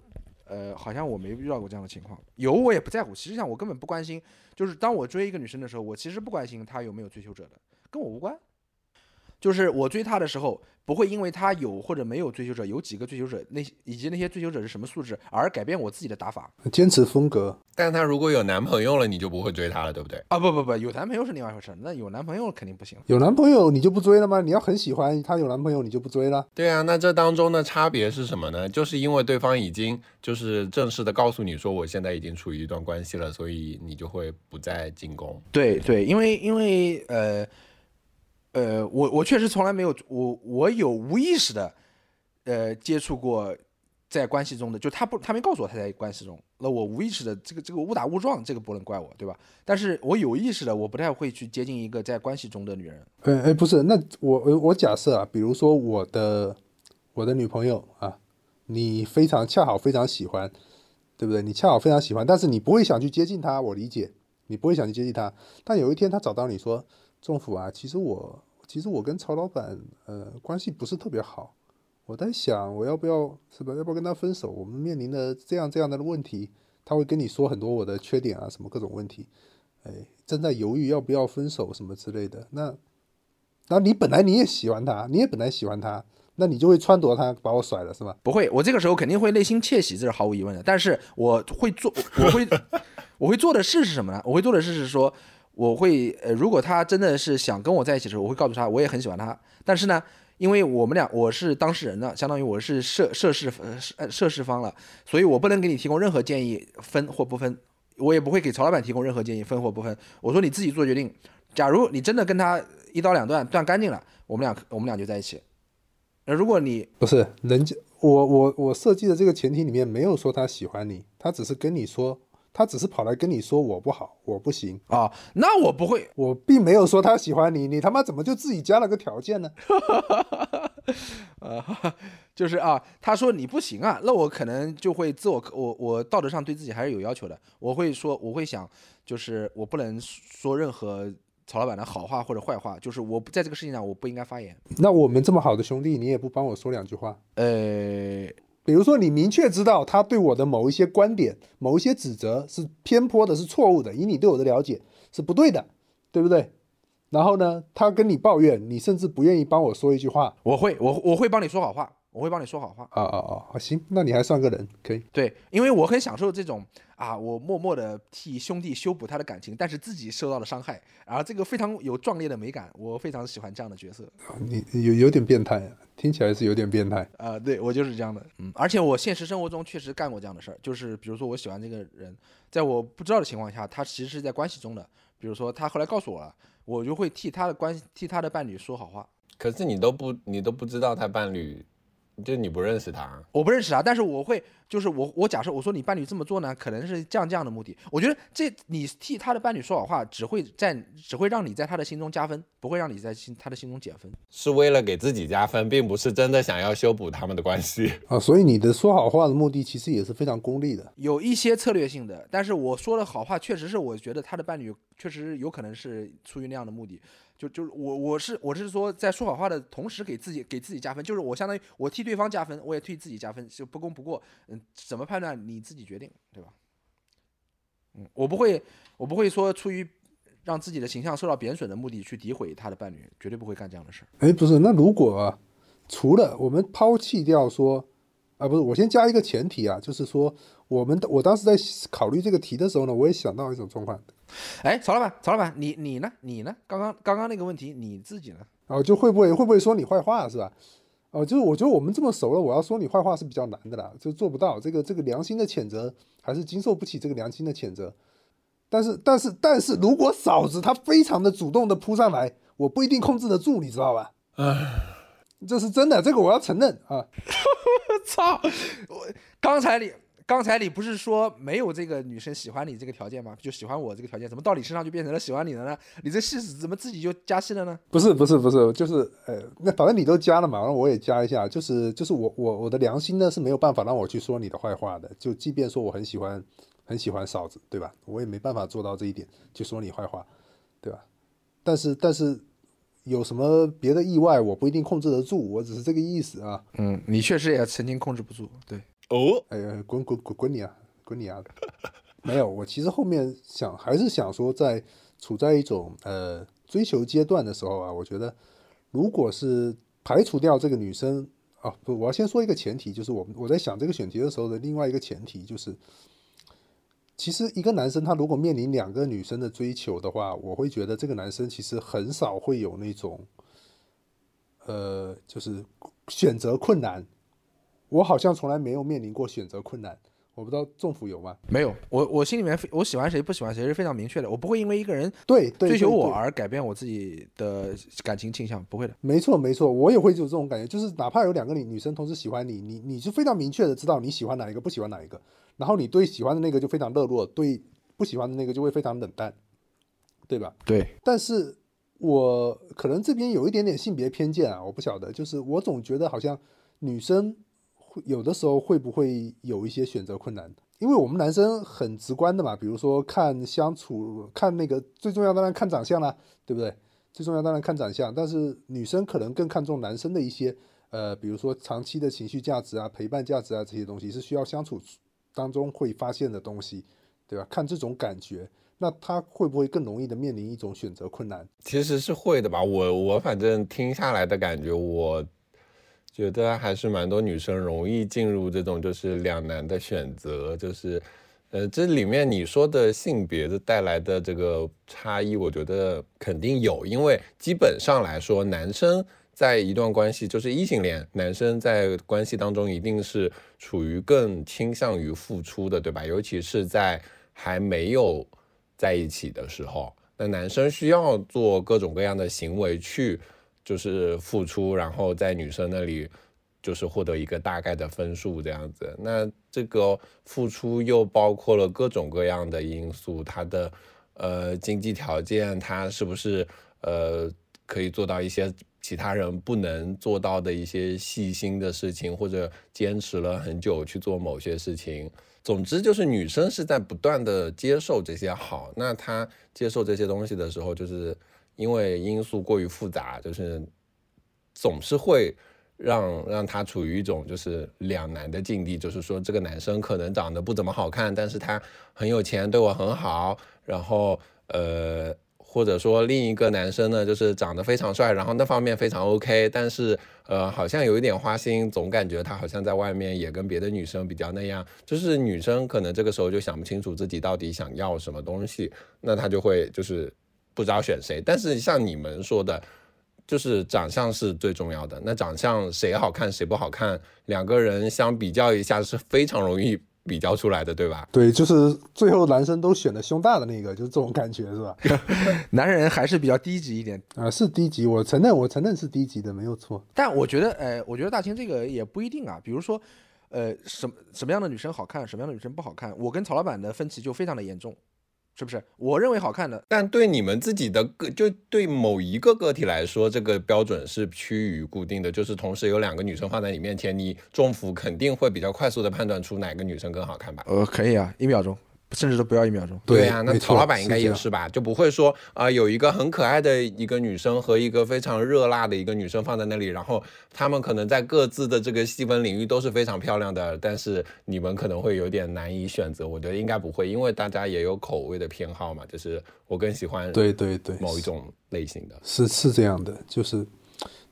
呃，好像我没遇到过这样的情况，有我也不在乎。其实上我根本不关心，就是当我追一个女生的时候，我其实不关心她有没有追求者的，跟我无关。就是我追她的时候，不会因为她有或者没有追求者，有几个追求者，那以及那些追求者是什么素质，而改变我自己的打法坚持风格。但她如果有男朋友了，你就不会追她了，对不对？啊！不不不，有男朋友是另外一回事，那有男朋友肯定不行。有男朋友你就不追了吗？你要很喜欢她有男朋友，你就不追了？对啊，那这当中的差别是什么呢？就是因为对方已经就是正式的告诉你说我现在已经处于一段关系了，所以你就会不再进攻。对对，因为因为呃呃，我我确实从来没有我我有无意识的呃接触过在关系中的，就他不他没告诉我他在关系中，那我无意识的这个这个误打误撞，这个不能怪我，对吧？但是我有意识的，我不太会去接近一个在关系中的女人。哎哎，不是，那我我我假设啊，比如说我的我的女朋友啊，你非常恰好非常喜欢，对不对？你恰好非常喜欢，但是你不会想去接近她，我理解，你不会想去接近她。但有一天她找到你说，政府啊，其实我其实我跟曹老板呃关系不是特别好，我在想我要不要是吧？要不要跟他分手？我们面临的这样这样的问题，他会跟你说很多我的缺点啊，什么各种问题，哎，正在犹豫要不要分手什么之类的。那那你本来你也喜欢他，你也本来喜欢他，那你就会撺掇他把我甩了是吧？不会，我这个时候肯定会内心窃喜，这是毫无疑问的。但是我会做，我会 我会做的事是什么呢？我会做的事是说，我会呃，如果他真的是想跟我在一起的时候，我会告诉他我也很喜欢他。但是呢，因为我们俩我是当事人呢，相当于我是涉涉事呃涉事方了，所以我不能给你提供任何建议，分或不分。我也不会给曹老板提供任何建议，分或不分。我说你自己做决定。假如你真的跟他一刀两断，断干净了，我们俩我们俩就在一起。那如果你不是人家，我我我设计的这个前提里面没有说他喜欢你，他只是跟你说，他只是跑来跟你说我不好，我不行，啊，那我不会，我并没有说他喜欢你，你他妈怎么就自己加了个条件呢？呃，就是啊，他说你不行啊，那我可能就会自我我我道德上对自己还是有要求的，我会说我会想，就是我不能说任何曹老板的好话或者坏话，就是我不在这个事情上我不应该发言。那我们这么好的兄弟，你也不帮我说两句话？呃，比如说，你明确知道他对我的某一些观点、某一些指责是偏颇的、是错误的，以你对我的了解是不对的，对不对？然后呢，他跟你抱怨，你甚至不愿意帮我说一句话我会我我会帮你说好话，我会帮你说好话。啊啊啊！啊行，那你还算个人，可以。对，因为我很享受这种啊，我默默的替兄弟修补他的感情，但是自己受到了伤害，而这个非常有壮烈的美感，我非常喜欢这样的角色。你有有点变态，听起来是有点变态。啊、对我就是这样的，嗯，而且我现实生活中确实干过这样的事儿，就是比如说我喜欢这个人，在我不知道的情况下，他其实是在关系中的，比如说他后来告诉我了，我就会替他的关系替他的伴侣说好话。可是你都不你都不知道他伴侣，就你不认识他，我不认识他，但是我会，就是我我假设我说你伴侣这么做呢，可能是这样这样的目的。我觉得这你替他的伴侣说好话，只会在只会让你在他的心中加分，不会让你在心他的心中减分。是为了给自己加分，并不是真的想要修补他们的关系。啊，所以你的说好话的目的其实也是非常功利的。有一些策略性的，但是我说的好话确实是我觉得他的伴侣确实有可能是出于那样的目的。就就是我我是我是说在说好话的同时给自己给自己加分，就是我相当于我替对方加分，我也替自己加分，就不攻不过。嗯，怎么判断你自己决定，对吧？嗯，我不会我不会说出于让自己的形象受到贬损的目的去诋毁他的伴侣，绝对不会干这样的事儿。哎，不是，那如果、除了我们抛弃掉说，啊，不是，我先加一个前提啊，就是说，我们我当时在考虑这个题的时候呢，我也想到一种状况，哎，曹老板，曹老板，你你呢？你呢？刚刚刚刚那个问题你自己呢？哦，就会不会会不会说你坏话是吧？哦，就是我觉得我们这么熟了，我要说你坏话是比较难的啦，就做不到。这个这个良心的谴责还是经受不起这个良心的谴责。但是但是但是如果嫂子她非常的主动的扑上来，我不一定控制得住，你知道吧？这是真的，这个我要承认啊。操！我刚才你刚才你不是说没有这个女生喜欢你这个条件吗？就喜欢我这个条件，怎么到你身上就变成了喜欢你了呢？你这戏怎么自己就加戏了呢？不是不是不是，就是呃，那反正你都加了嘛，然后我也加一下，就是就是我我我的良心呢是没有办法让我去说你的坏话的，就即便说我很喜欢很喜欢嫂子，对吧？我也没办法做到这一点，就说你坏话，对吧？但是但是有什么别的意外，我不一定控制得住，我只是这个意思啊。嗯，你确实也曾经控制不住，对。哦，哎呀，滚滚滚滚你啊，滚你啊！没有，我其实后面想还是想说，在处在一种呃追求阶段的时候啊，我觉得如果是排除掉这个女生啊，不，我要先说一个前提，就是我我在想这个选题的时候的另外一个前提就是，其实一个男生他如果面临两个女生的追求的话，我会觉得这个男生其实很少会有那种呃，就是选择困难。我好像从来没有面临过选择困难，我不知道政府有吗？没有，我我心里面我喜欢谁不喜欢谁是非常明确的，我不会因为一个人对对追求我而改变我自己的感情倾向，不会的。没错没错，我也会有这种感觉，就是哪怕有两个女女生同时喜欢你，你你就非常明确的知道你喜欢哪一个，不喜欢哪一个，然后你对喜欢的那个就非常热络，对不喜欢的那个就会非常冷淡，对吧？对，但是我可能这边有一点点性别偏见啊，我不晓得，就是我总觉得好像女生有的时候会不会有一些选择困难，因为我们男生很直观的嘛，比如说看相处，看那个最重要当然看长相啦，对不对？最重要当然看长相，但是女生可能更看重男生的一些呃，比如说长期的情绪价值啊、陪伴价值啊这些东西，是需要相处当中会发现的东西，对吧？看这种感觉。那他会不会更容易的面临一种选择困难？其实是会的吧。我我反正听下来的感觉，我觉得还是蛮多女生容易进入这种就是两难的选择，就是呃这里面你说的性别的带来的这个差异，我觉得肯定有，因为基本上来说，男生在一段关系就是异性恋，男生在关系当中一定是处于更倾向于付出的，对吧？尤其是在还没有在一起的时候，那男生需要做各种各样的行为去就是付出，然后在女生那里就是获得一个大概的分数这样子。那这个付出又包括了各种各样的因素，他的呃经济条件，他是不是呃可以做到一些其他人不能做到的一些细心的事情，或者坚持了很久去做某些事情。总之就是女生是在不断的接受这些好，那她接受这些东西的时候，就是因为因素过于复杂，就是总是会让让他处于一种就是两难的境地，就是说这个男生可能长得不怎么好看，但是他很有钱，对我很好，然后呃。或者说另一个男生呢，就是长得非常帅，然后那方面非常 OK，但是呃好像有一点花心，总感觉他好像在外面也跟别的女生比较那样，就是女生可能这个时候就想不清楚自己到底想要什么东西，那她就会就是不知道选谁。但是像你们说的，就是长相是最重要的，那长相谁好看谁不好看，两个人相比较一下是非常容易。比较出来的，对吧？对，就是最后男生都选的胸大的那个，就是这种感觉，是吧？男人还是比较低级一点，啊，是低级，我承认，我承认是低级的，没有错。但我觉得，呃，我觉得大清这个也不一定啊。比如说，呃，什么什么样的女生好看，什么样的女生不好看，我跟曹老板的分歧就非常的严重。是不是？我认为好看的，但对你们自己的个，就对某一个个体来说，这个标准是趋于固定的。就是同时有两个女生放在你面前，你中伏肯定会比较快速的判断出哪个女生更好看吧？呃，可以啊，一秒钟。甚至都不要一秒钟。对呀、那曹老板应该也是吧？就不会说啊、有一个很可爱的一个女生和一个非常热辣的一个女生放在那里，然后她们可能在各自的这个细分领域都是非常漂亮的，但是你们可能会有点难以选择。我觉得应该不会，因为大家也有口味的偏好嘛，就是我更喜欢对对对，某一种类型的。是是这样的，就是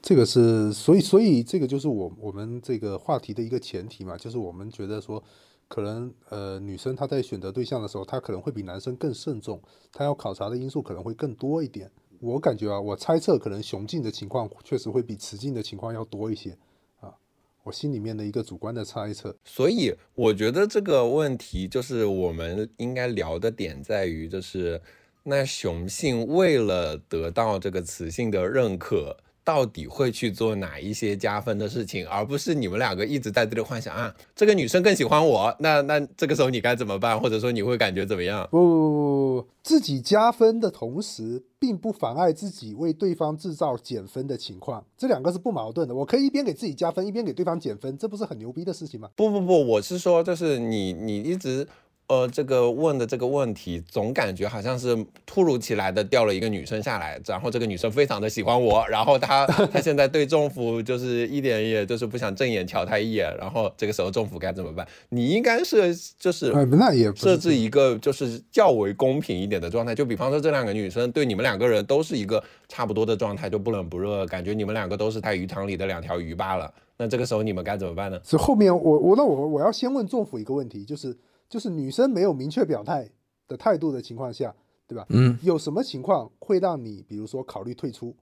这个是，所以所以这个就是我我们这个话题的一个前提嘛，就是我们觉得说，可能呃女生她在选择对象的时候，她可能会比男生更慎重，她要考察的因素可能会更多一点。我感觉啊，我猜测可能雄竞的情况确实会比雌竞的情况要多一些啊，我心里面的一个主观的猜测。所以我觉得这个问题就是我们应该聊的点在于，就是那雄性为了得到这个雌性的认可，到底会去做哪一些加分的事情，而不是你们两个一直在这里幻想啊，这个女生更喜欢我，那那这个时候你该怎么办，或者说你会感觉怎么样？不不不不不，自己加分的同时，并不妨碍自己为对方制造减分的情况，这两个是不矛盾的。我可以一边给自己加分，一边给对方减分，这不是很牛逼的事情吗？不不不，我是说，就是你你一直。呃，这个问的这个问题，总感觉好像是突如其来的掉了一个女生下来，然后这个女生非常的喜欢我，然后她 她现在对政府就是一点也就是不想正眼瞧她一眼，然后这个时候政府该怎么办？你应该是就是那也设置一个就是较为公平一点的状态，就比方说这两个女生对你们两个人都是一个差不多的状态，就不冷不热，感觉你们两个都是在鱼塘里的两条鱼罢了。那这个时候你们该怎么办呢？所以后面我我那我我要先问政府一个问题，就是。就是女生没有明确表态的态度的情况下，对吧？嗯，有什么情况会让你，比如说考虑退出？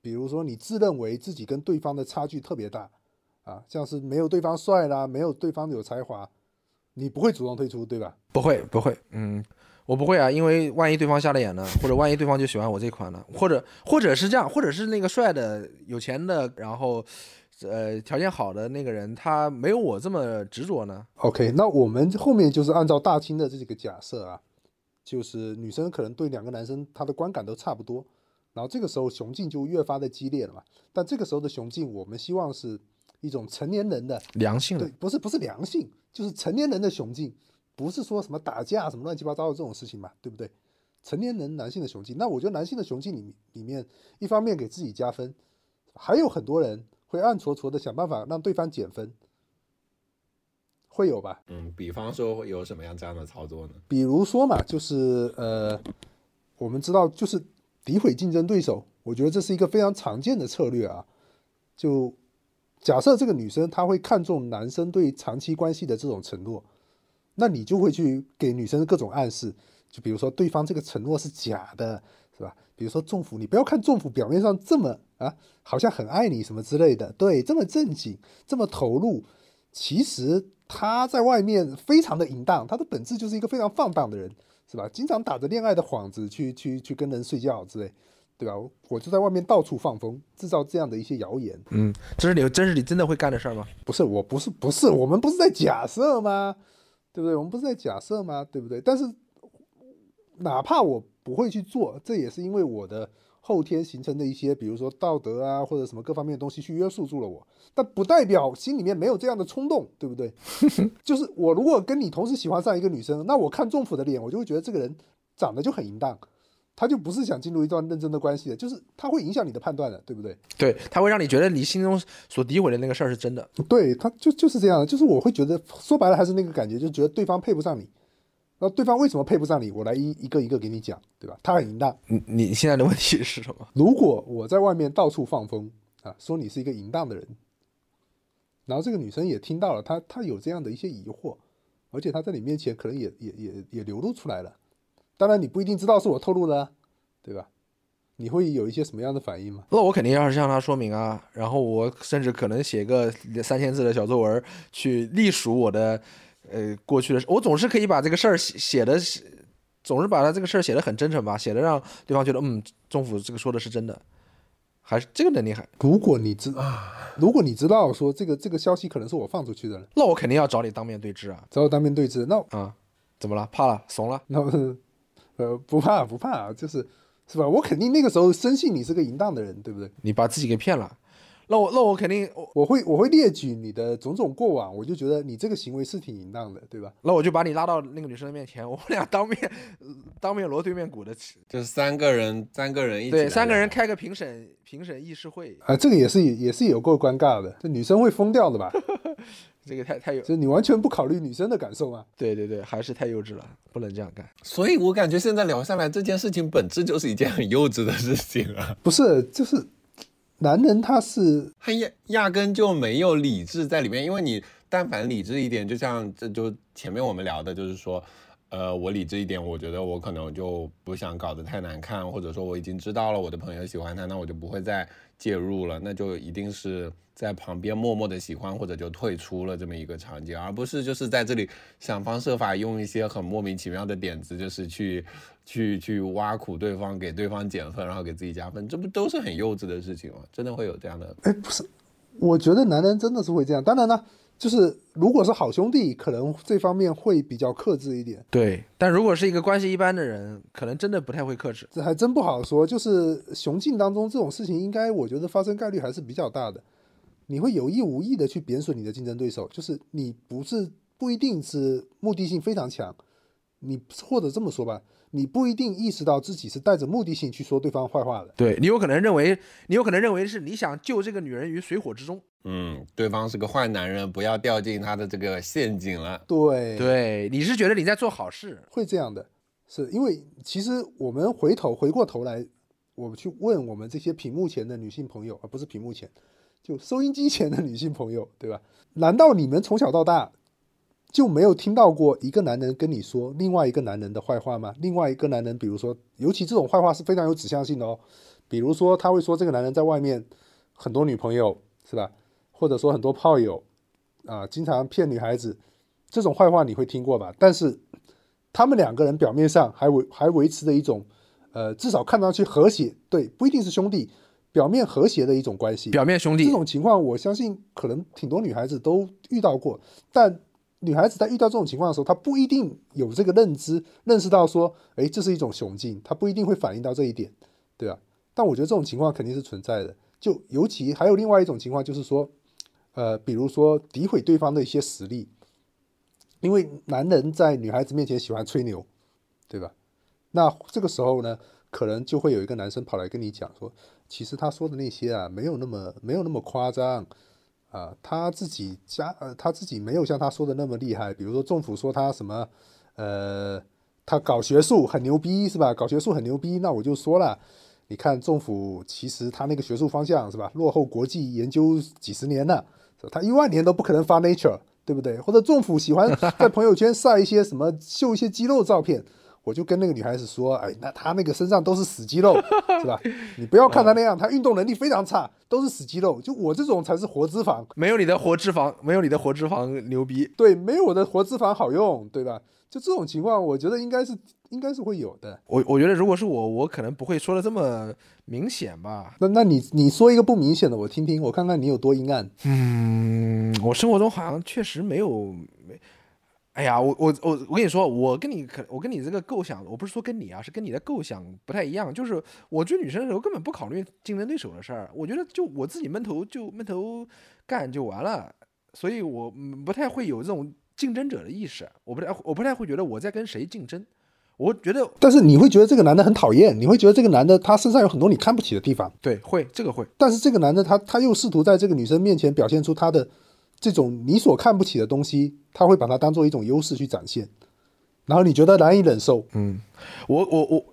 比如说你自认为自己跟对方的差距特别大，啊，像是没有对方帅啦，没有对方有才华，你不会主动退出，对吧？不会，不会，嗯，我不会啊，因为万一对方瞎了眼呢，或者万一对方就喜欢我这款呢，或者或者是这样，或者是那个帅的、有钱的，然后。呃，条件好的那个人，他没有我这么执着呢。OK，那我们后面就是按照大清的这几个假设啊，就是女生可能对两个男生她的观感都差不多，然后这个时候雄竞就越发的激烈了嘛。但这个时候的雄竞，我们希望是一种成年人的良性，对，不是不是良性，就是成年人的雄竞，不是说什么打架什么乱七八糟的这种事情嘛，对不对？成年人男性的雄竞，那我觉得男性的雄竞里里面，一方面给自己加分，还有很多人。会暗戳戳的想办法让对方减分，会有吧？嗯，比方说有什么样这样的操作呢？比如说嘛，就是呃，我们知道就是诋毁竞争对手，我觉得这是一个非常常见的策略啊。就假设这个女生她会看重男生对长期关系的这种承诺，那你就会去给女生各种暗示，就比如说对方这个承诺是假的，是吧？比如说政府，你不要看政府表面上这么啊，好像很爱你什么之类的，对，这么正经，这么投入，其实他在外面非常的淫荡，他的本质就是一个非常放荡的人，是吧？经常打着恋爱的幌子去去去跟人睡觉之类，对吧？我就在外面到处放风，制造这样的一些谣言。嗯，这是你，这是你真的会干的事儿吗？不是，我不是，不是，我们不是在假设吗？对不对？我们不是在假设吗？对不对？但是哪怕我。不会去做，这也是因为我的后天形成的一些，比如说道德啊，或者什么各方面的东西去约束住了我。但不代表心里面没有这样的冲动，对不对？就是我如果跟你同时喜欢上一个女生，那我看仲甫的脸，我就会觉得这个人长得就很淫荡，他就不是想进入一段认真的关系的，就是他会影响你的判断的，对不对？对，他会让你觉得你心中所诋毁的那个事儿是真的。对，他就就是这样的，就是我会觉得说白了还是那个感觉，就觉得对方配不上你。那对方为什么配不上你？我来一一个一个给你讲，对吧？他很淫荡。你你现在的问题是什么？如果我在外面到处放风啊，说你是一个淫荡的人，然后这个女生也听到了，她她有这样的一些疑惑，而且她在你面前可能也也也也流露出来了。当然你不一定知道是我透露的，对吧？你会有一些什么样的反应吗？那我肯定要是向他说明啊，然后我甚至可能写个三千字的小作文去隶属我的。呃，过去的我总是可以把这个事儿写写的，总是把他这个事儿写的很真诚吧，写的让对方觉得，嗯，政府这个说的是真的，还是这个能力还。如果你知，如果你知道说这个这个消息可能是我放出去的，那我肯定要找你当面对质啊，找我当面对质。那啊，怎么了？怕了？怂了？那 呃，不怕不怕，就是是吧？我肯定那个时候深信你是个淫荡的人，对不对？你把自己给骗了。那我那我肯定我我会我会列举你的种种过往，我就觉得你这个行为是挺淫荡的，对吧？那我就把你拉到那个女生的面前，我们俩当面当面锣对面鼓的，就是三个人三个人一起对三个人开个评审评审议事会啊，这个也是也是有够尴尬的，这女生会疯掉的吧？这个太太有，就你完全不考虑女生的感受吗？对对对，还是太幼稚了，不能这样干。所以我感觉现在聊下来，这件事情本质就是一件很幼稚的事情啊，不是就是。男人他是他压压根就没有理智在里面，因为你但凡理智一点，就像这就前面我们聊的，就是说，呃，我理智一点，我觉得我可能就不想搞得太难看，或者说我已经知道了我的朋友喜欢他，那我就不会再介入了，那就一定是在旁边默默的喜欢或者就退出了这么一个场景，而不是就是在这里想方设法用一些很莫名其妙的点子，就是去去去挖苦对方，给对方减分，然后给自己加分，这不都是很幼稚的事情吗？真的会有这样的？哎，不是，我觉得男人真的是会这样。当然呢，就是如果是好兄弟，可能这方面会比较克制一点。对，但如果是一个关系一般的人，可能真的不太会克制。这还真不好说。就是雄竞当中这种事情，应该我觉得发生概率还是比较大的。你会有意无意的去贬损你的竞争对手，就是你不是不一定是目的性非常强，你或者这么说吧，你不一定意识到自己是带着目的性去说对方坏话的。对你有可能认为，你有可能认为是你想救这个女人于水火之中。嗯，对方是个坏男人，不要掉进他的这个陷阱了。对，对，你是觉得你在做好事，会这样的，是因为其实我们回头回过头来，我们去问我们这些屏幕前的女性朋友，而不是屏幕前，就收音机前的女性朋友，对吧？难道你们从小到大就没有听到过一个男人跟你说另外一个男人的坏话吗？另外一个男人，比如说，尤其这种坏话是非常有指向性的哦，比如说他会说这个男人在外面很多女朋友，是吧？或者说很多炮友啊，经常骗女孩子，这种坏话你会听过吧？但是他们两个人表面上还维还维持着一种，呃，至少看上去和谐，对，不一定是兄弟，表面和谐的一种关系。表面兄弟这种情况，我相信可能挺多女孩子都遇到过，但女孩子在遇到这种情况的时候，她不一定有这个认知，认识到说，哎，这是一种雄竞，她不一定会反映到这一点，对吧？但我觉得这种情况肯定是存在的，就尤其还有另外一种情况，就是说。呃，比如说诋毁对方的一些实力，因为男人在女孩子面前喜欢吹牛，对吧？那这个时候呢，可能就会有一个男生跑来跟你讲说，其实他说的那些啊，没有那么没有那么夸张啊，他自己家呃他自己没有像他说的那么厉害。比如说政府说他什么呃，他搞学术很牛逼是吧？搞学术很牛逼，那我就说了，你看政府其实他那个学术方向是吧，落后国际研究几十年了。他一万年都不可能发 Nature，对不对？或者政府喜欢在朋友圈晒一些什么秀一些肌肉照片，我就跟那个女孩子说，哎，那她那个身上都是死肌肉，是吧？你不要看她那样，她运动能力非常差，都是死肌肉。就我这种才是活脂肪，没有你的活脂肪，没有你的活脂肪牛逼。对，没有我的活脂肪好用，对吧？就这种情况，我觉得应该是应该是会有的。我我觉得如果是我，我可能不会说的这么明显吧。那那你你说一个不明显的，我听听，我看看你有多阴暗。嗯，我生活中好像确实没有没。哎呀，我我我我跟你说，我跟你可我跟你这个构想，我不是说跟你啊，是跟你的构想不太一样。就是我追女生的时候根本不考虑竞争对手的事儿，我觉得就我自己闷头就闷头干就完了，所以我不太会有这种。竞争者的意识，我不太，我不太会觉得我在跟谁竞争。我觉得，但是你会觉得这个男的很讨厌，你会觉得这个男的他身上有很多你看不起的地方。对，会这个会。但是这个男的他他又试图在这个女生面前表现出他的这种你所看不起的东西，他会把它当做一种优势去展现，然后你觉得难以忍受。嗯，我我我。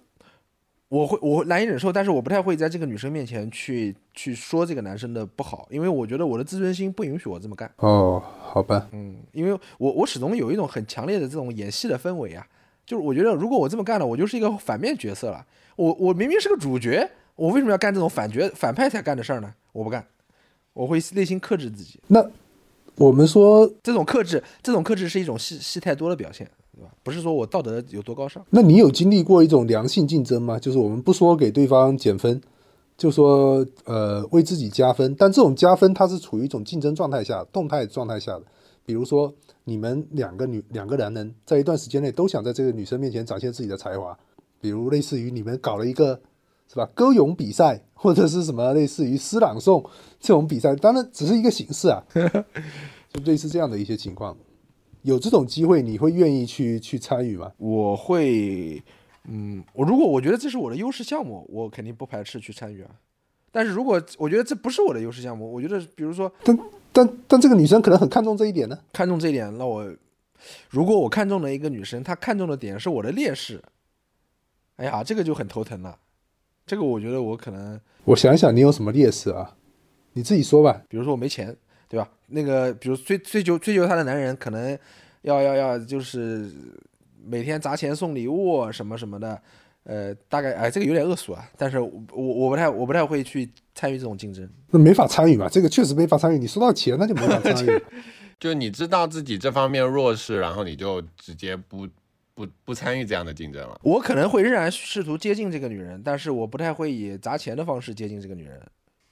我会我难以忍受，但是我不太会在这个女生面前去去说这个男生的不好，因为我觉得我的自尊心不允许我这么干。哦，好吧，嗯，因为我我始终有一种很强烈的这种演戏的氛围啊，就是我觉得如果我这么干了，我就是一个反面角色了。我我明明是个主角，我为什么要干这种反角反派才干的事儿呢？我不干，我会内心克制自己。那我们说这种克制，这种克制是一种戏戏太多的表现。对吧不是说我道德有多高尚，那你有经历过一种良性竞争吗？就是我们不说给对方减分，就说呃为自己加分，但这种加分它是处于一种竞争状态下、动态状态下的。比如说你们两个女两个男人在一段时间内都想在这个女生面前展现自己的才华，比如类似于你们搞了一个是吧歌咏比赛，或者是什么类似于诗朗诵这种比赛，当然只是一个形式啊，就类似这样的一些情况。有这种机会，你会愿意去去参与吗？我会，嗯，我如果我觉得这是我的优势项目，我肯定不排斥去参与啊。但是如果我觉得这不是我的优势项目，我觉得比如说，但但但这个女生可能很看重这一点呢。看重这一点，那我如果我看中了一个女生，她看中的点是我的劣势，哎呀，这个就很头疼了。这个我觉得我可能，我想想，你有什么劣势啊？你自己说吧。比如说我没钱。对吧？那个，比如追追求追求她的男人，可能要要要，就是每天砸钱送礼物什么什么的，呃，大概哎，这个有点恶俗啊，但是我我我不太我不太会去参与这种竞争。那没法参与吧，这个确实没法参与。你说到钱那就没法参与。就你知道自己这方面弱势，然后你就直接不不不参与这样的竞争了。我可能会仍然试图接近这个女人，但是我不太会以砸钱的方式接近这个女人。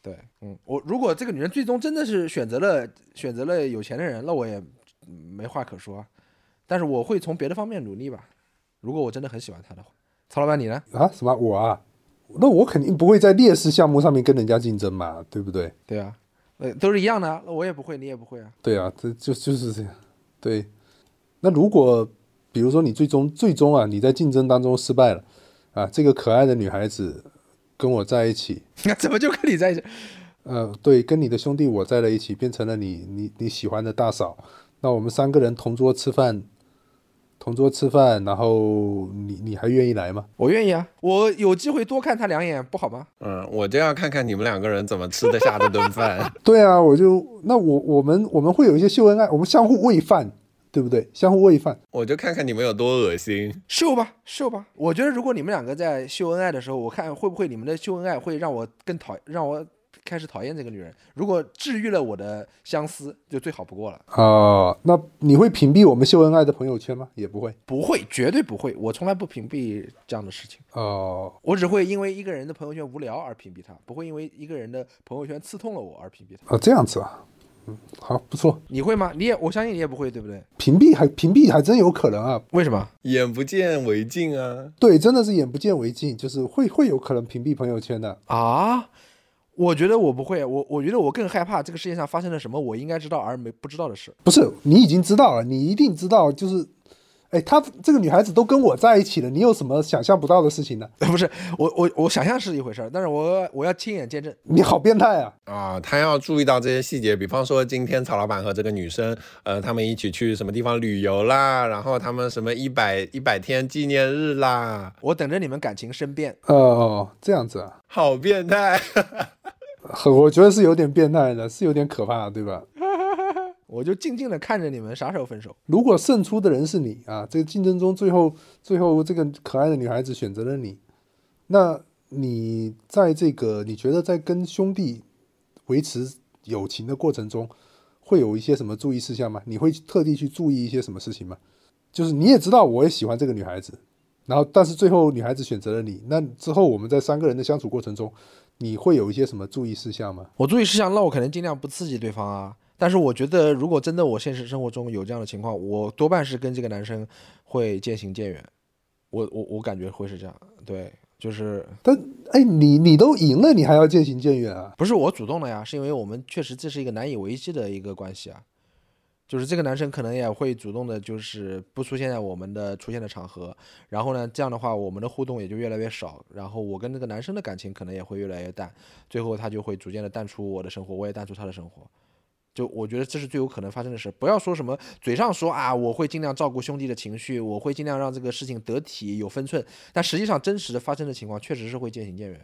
对，嗯，我如果这个女人最终真的是选择了选择了有钱的人，那我也没话可说。但是我会从别的方面努力吧。如果我真的很喜欢她的话，曹老板你呢？啊？什么？我啊？那我肯定不会在劣势项目上面跟人家竞争嘛，对不对？对啊。呃，都是一样的，我也不会，你也不会啊。对啊，这就就是这样。对，那如果比如说你最终最终啊，你在竞争当中失败了啊，这个可爱的女孩子跟我在一起，那怎么就跟你在一起？呃，对，跟你的兄弟我在了一起，变成了你你你喜欢的大嫂，那我们三个人同桌吃饭。同桌吃饭，然后你你还愿意来吗？我愿意啊，我有机会多看他两眼，不好吗？嗯，我就要看看你们两个人怎么吃得下这顿饭。对啊，我就那我我们我们会有一些秀恩爱，我们相互喂饭，对不对？相互喂饭，我就看看你们有多恶心，秀吧秀吧。我觉得如果你们两个在秀恩爱的时候，我看会不会你们的秀恩爱会让我更讨让我。开始讨厌这个女人，如果治愈了我的相思，就最好不过了啊。那你会屏蔽我们秀恩爱的朋友圈吗？也不会，不会，绝对不会。我从来不屏蔽这样的事情。哦，我只会因为一个人的朋友圈无聊而屏蔽他，不会因为一个人的朋友圈刺痛了我而屏蔽他。哦，这样子啊，嗯，好，不错。你会吗？你也，我相信你也不会，对不对？屏蔽还屏蔽还真有可能啊？为什么？眼不见为净啊？对，真的是眼不见为净，就是会会有可能屏蔽朋友圈的啊。我觉得我不会，我我觉得我更害怕这个世界上发生了什么我应该知道而没不知道的事。不是，你已经知道了，你一定知道，就是。哎，她这个女孩子都跟我在一起了，你有什么想象不到的事情呢？不是，我我我想象是一回事儿，但是我我要亲眼见证。你好变态啊！啊，他要注意到这些细节，比方说今天曹老板和这个女生，呃，他们一起去什么地方旅游啦，然后他们什么一百一百天纪念日啦，我等着你们感情生变。哦哦，这样子啊，好变态，我觉得是有点变态的，是有点可怕，对吧？我就静静的看着你们啥时候分手。如果胜出的人是你啊，这个竞争中最后最后这个可爱的女孩子选择了你，那你在这个你觉得在跟兄弟维持友情的过程中，会有一些什么注意事项吗？你会特地去注意一些什么事情吗？就是你也知道我也喜欢这个女孩子，然后但是最后女孩子选择了你，那之后我们在三个人的相处过程中，你会有一些什么注意事项吗？我注意事项，那我可能尽量不刺激对方啊。但是我觉得，如果真的我现实生活中有这样的情况，我多半是跟这个男生会渐行渐远。我我我感觉会是这样，对，就是。但哎，你你都赢了，你还要渐行渐远啊？不是我主动的呀，是因为我们确实这是一个难以维系的一个关系啊。就是这个男生可能也会主动的，就是不出现在我们的出现的场合。然后呢，这样的话，我们的互动也就越来越少。然后我跟那个男生的感情可能也会越来越淡。最后他就会逐渐的淡出我的生活，我也淡出他的生活。就我觉得这是最有可能发生的事，不要说什么嘴上说啊，我会尽量照顾兄弟的情绪，我会尽量让这个事情得体有分寸，但实际上真实的发生的情况确实是会渐行渐远，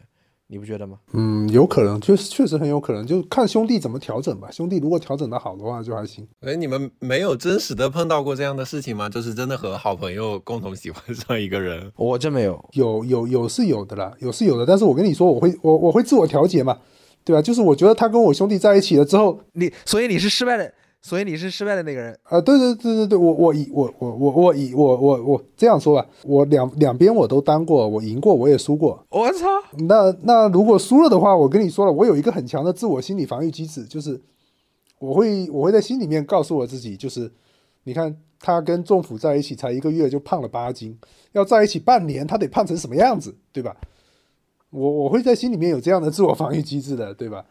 你不觉得吗？嗯，有可能，确实确实很有可能，就看兄弟怎么调整吧。兄弟如果调整的好的话，就还行。哎，你们没有真实的碰到过这样的事情吗？就是真的和好朋友共同喜欢上一个人？我真没有，有有有是有的啦，有是有的，但是我跟你说，我会我我会自我调节嘛。对吧？就是我觉得他跟我兄弟在一起了之后，你所以你是失败的，所以你是失败的那个人啊！对对对对对，我我以我我我我以我我我这样说吧，我两两边我都当过，我赢过，我也输过。我操！那那如果输了的话，我跟你说了，我有一个很强的自我心理防御机制，就是我会我会在心里面告诉我自己，就是你看他跟仲甫在一起才一个月就胖了八斤，要在一起半年，他得胖成什么样子，对吧？我我会在心里面有这样的自我防御机制的，对吧？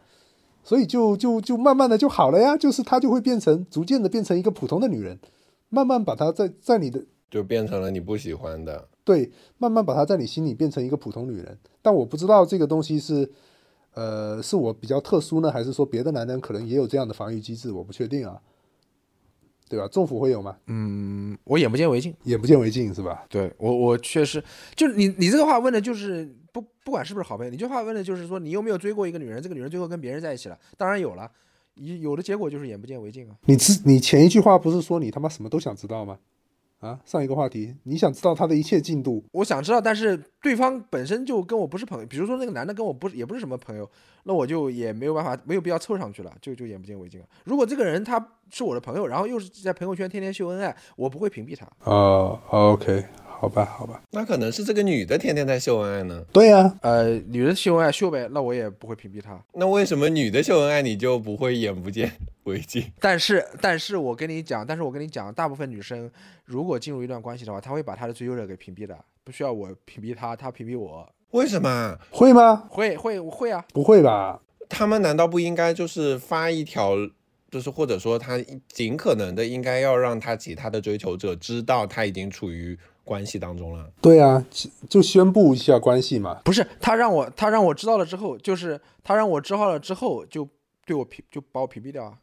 所以就就就慢慢的就好了呀，就是她就会变成逐渐的变成一个普通的女人，慢慢把她在在你的就变成了你不喜欢的，对，慢慢把她在你心里变成一个普通女人。但我不知道这个东西是，呃，是我比较特殊呢，还是说别的男人可能也有这样的防御机制，我不确定啊，对吧？政府会有吗？嗯，我眼不见为净，眼不见为净是吧？对我我确实，就你你这个话问的就是。不不管是不是好朋友，你这话问的就是说你有没有追过一个女人？这个女人最后跟别人在一起了，当然有了，有有的结果就是眼不见为净啊。你之你前一句话不是说你他妈什么都想知道吗？啊，上一个话题，你想知道他的一切进度？我想知道，但是对方本身就跟我不是朋友，比如说那个男的跟我不是也不是什么朋友，那我就也没有办法，没有必要凑上去了，就就眼不见为净了。如果这个人他是我的朋友，然后又是在朋友圈天天秀恩爱，我不会屏蔽他。哦、o k 好吧，好吧，那可能是这个女的天天在秀恩爱呢。对呀、呃，女的秀恩爱秀呗，那我也不会屏蔽她。那为什么女的秀恩爱你就不会眼不见为净？但是，但是我跟你讲，但是我跟你讲，大部分女生如果进入一段关系的话，她会把她的追求者给屏蔽的，不需要我屏蔽她，她屏蔽我，为什么？会吗？会会会啊。不会吧？他们难道不应该就是发一条，就是或者说他尽可能的应该要让他其他的追求者知道他已经处于关系当中了？对啊，就就宣布一下关系嘛。不是他让我，他让我知道了之后，就是他让我知道了之后，就对我屏，就把我屏蔽掉啊，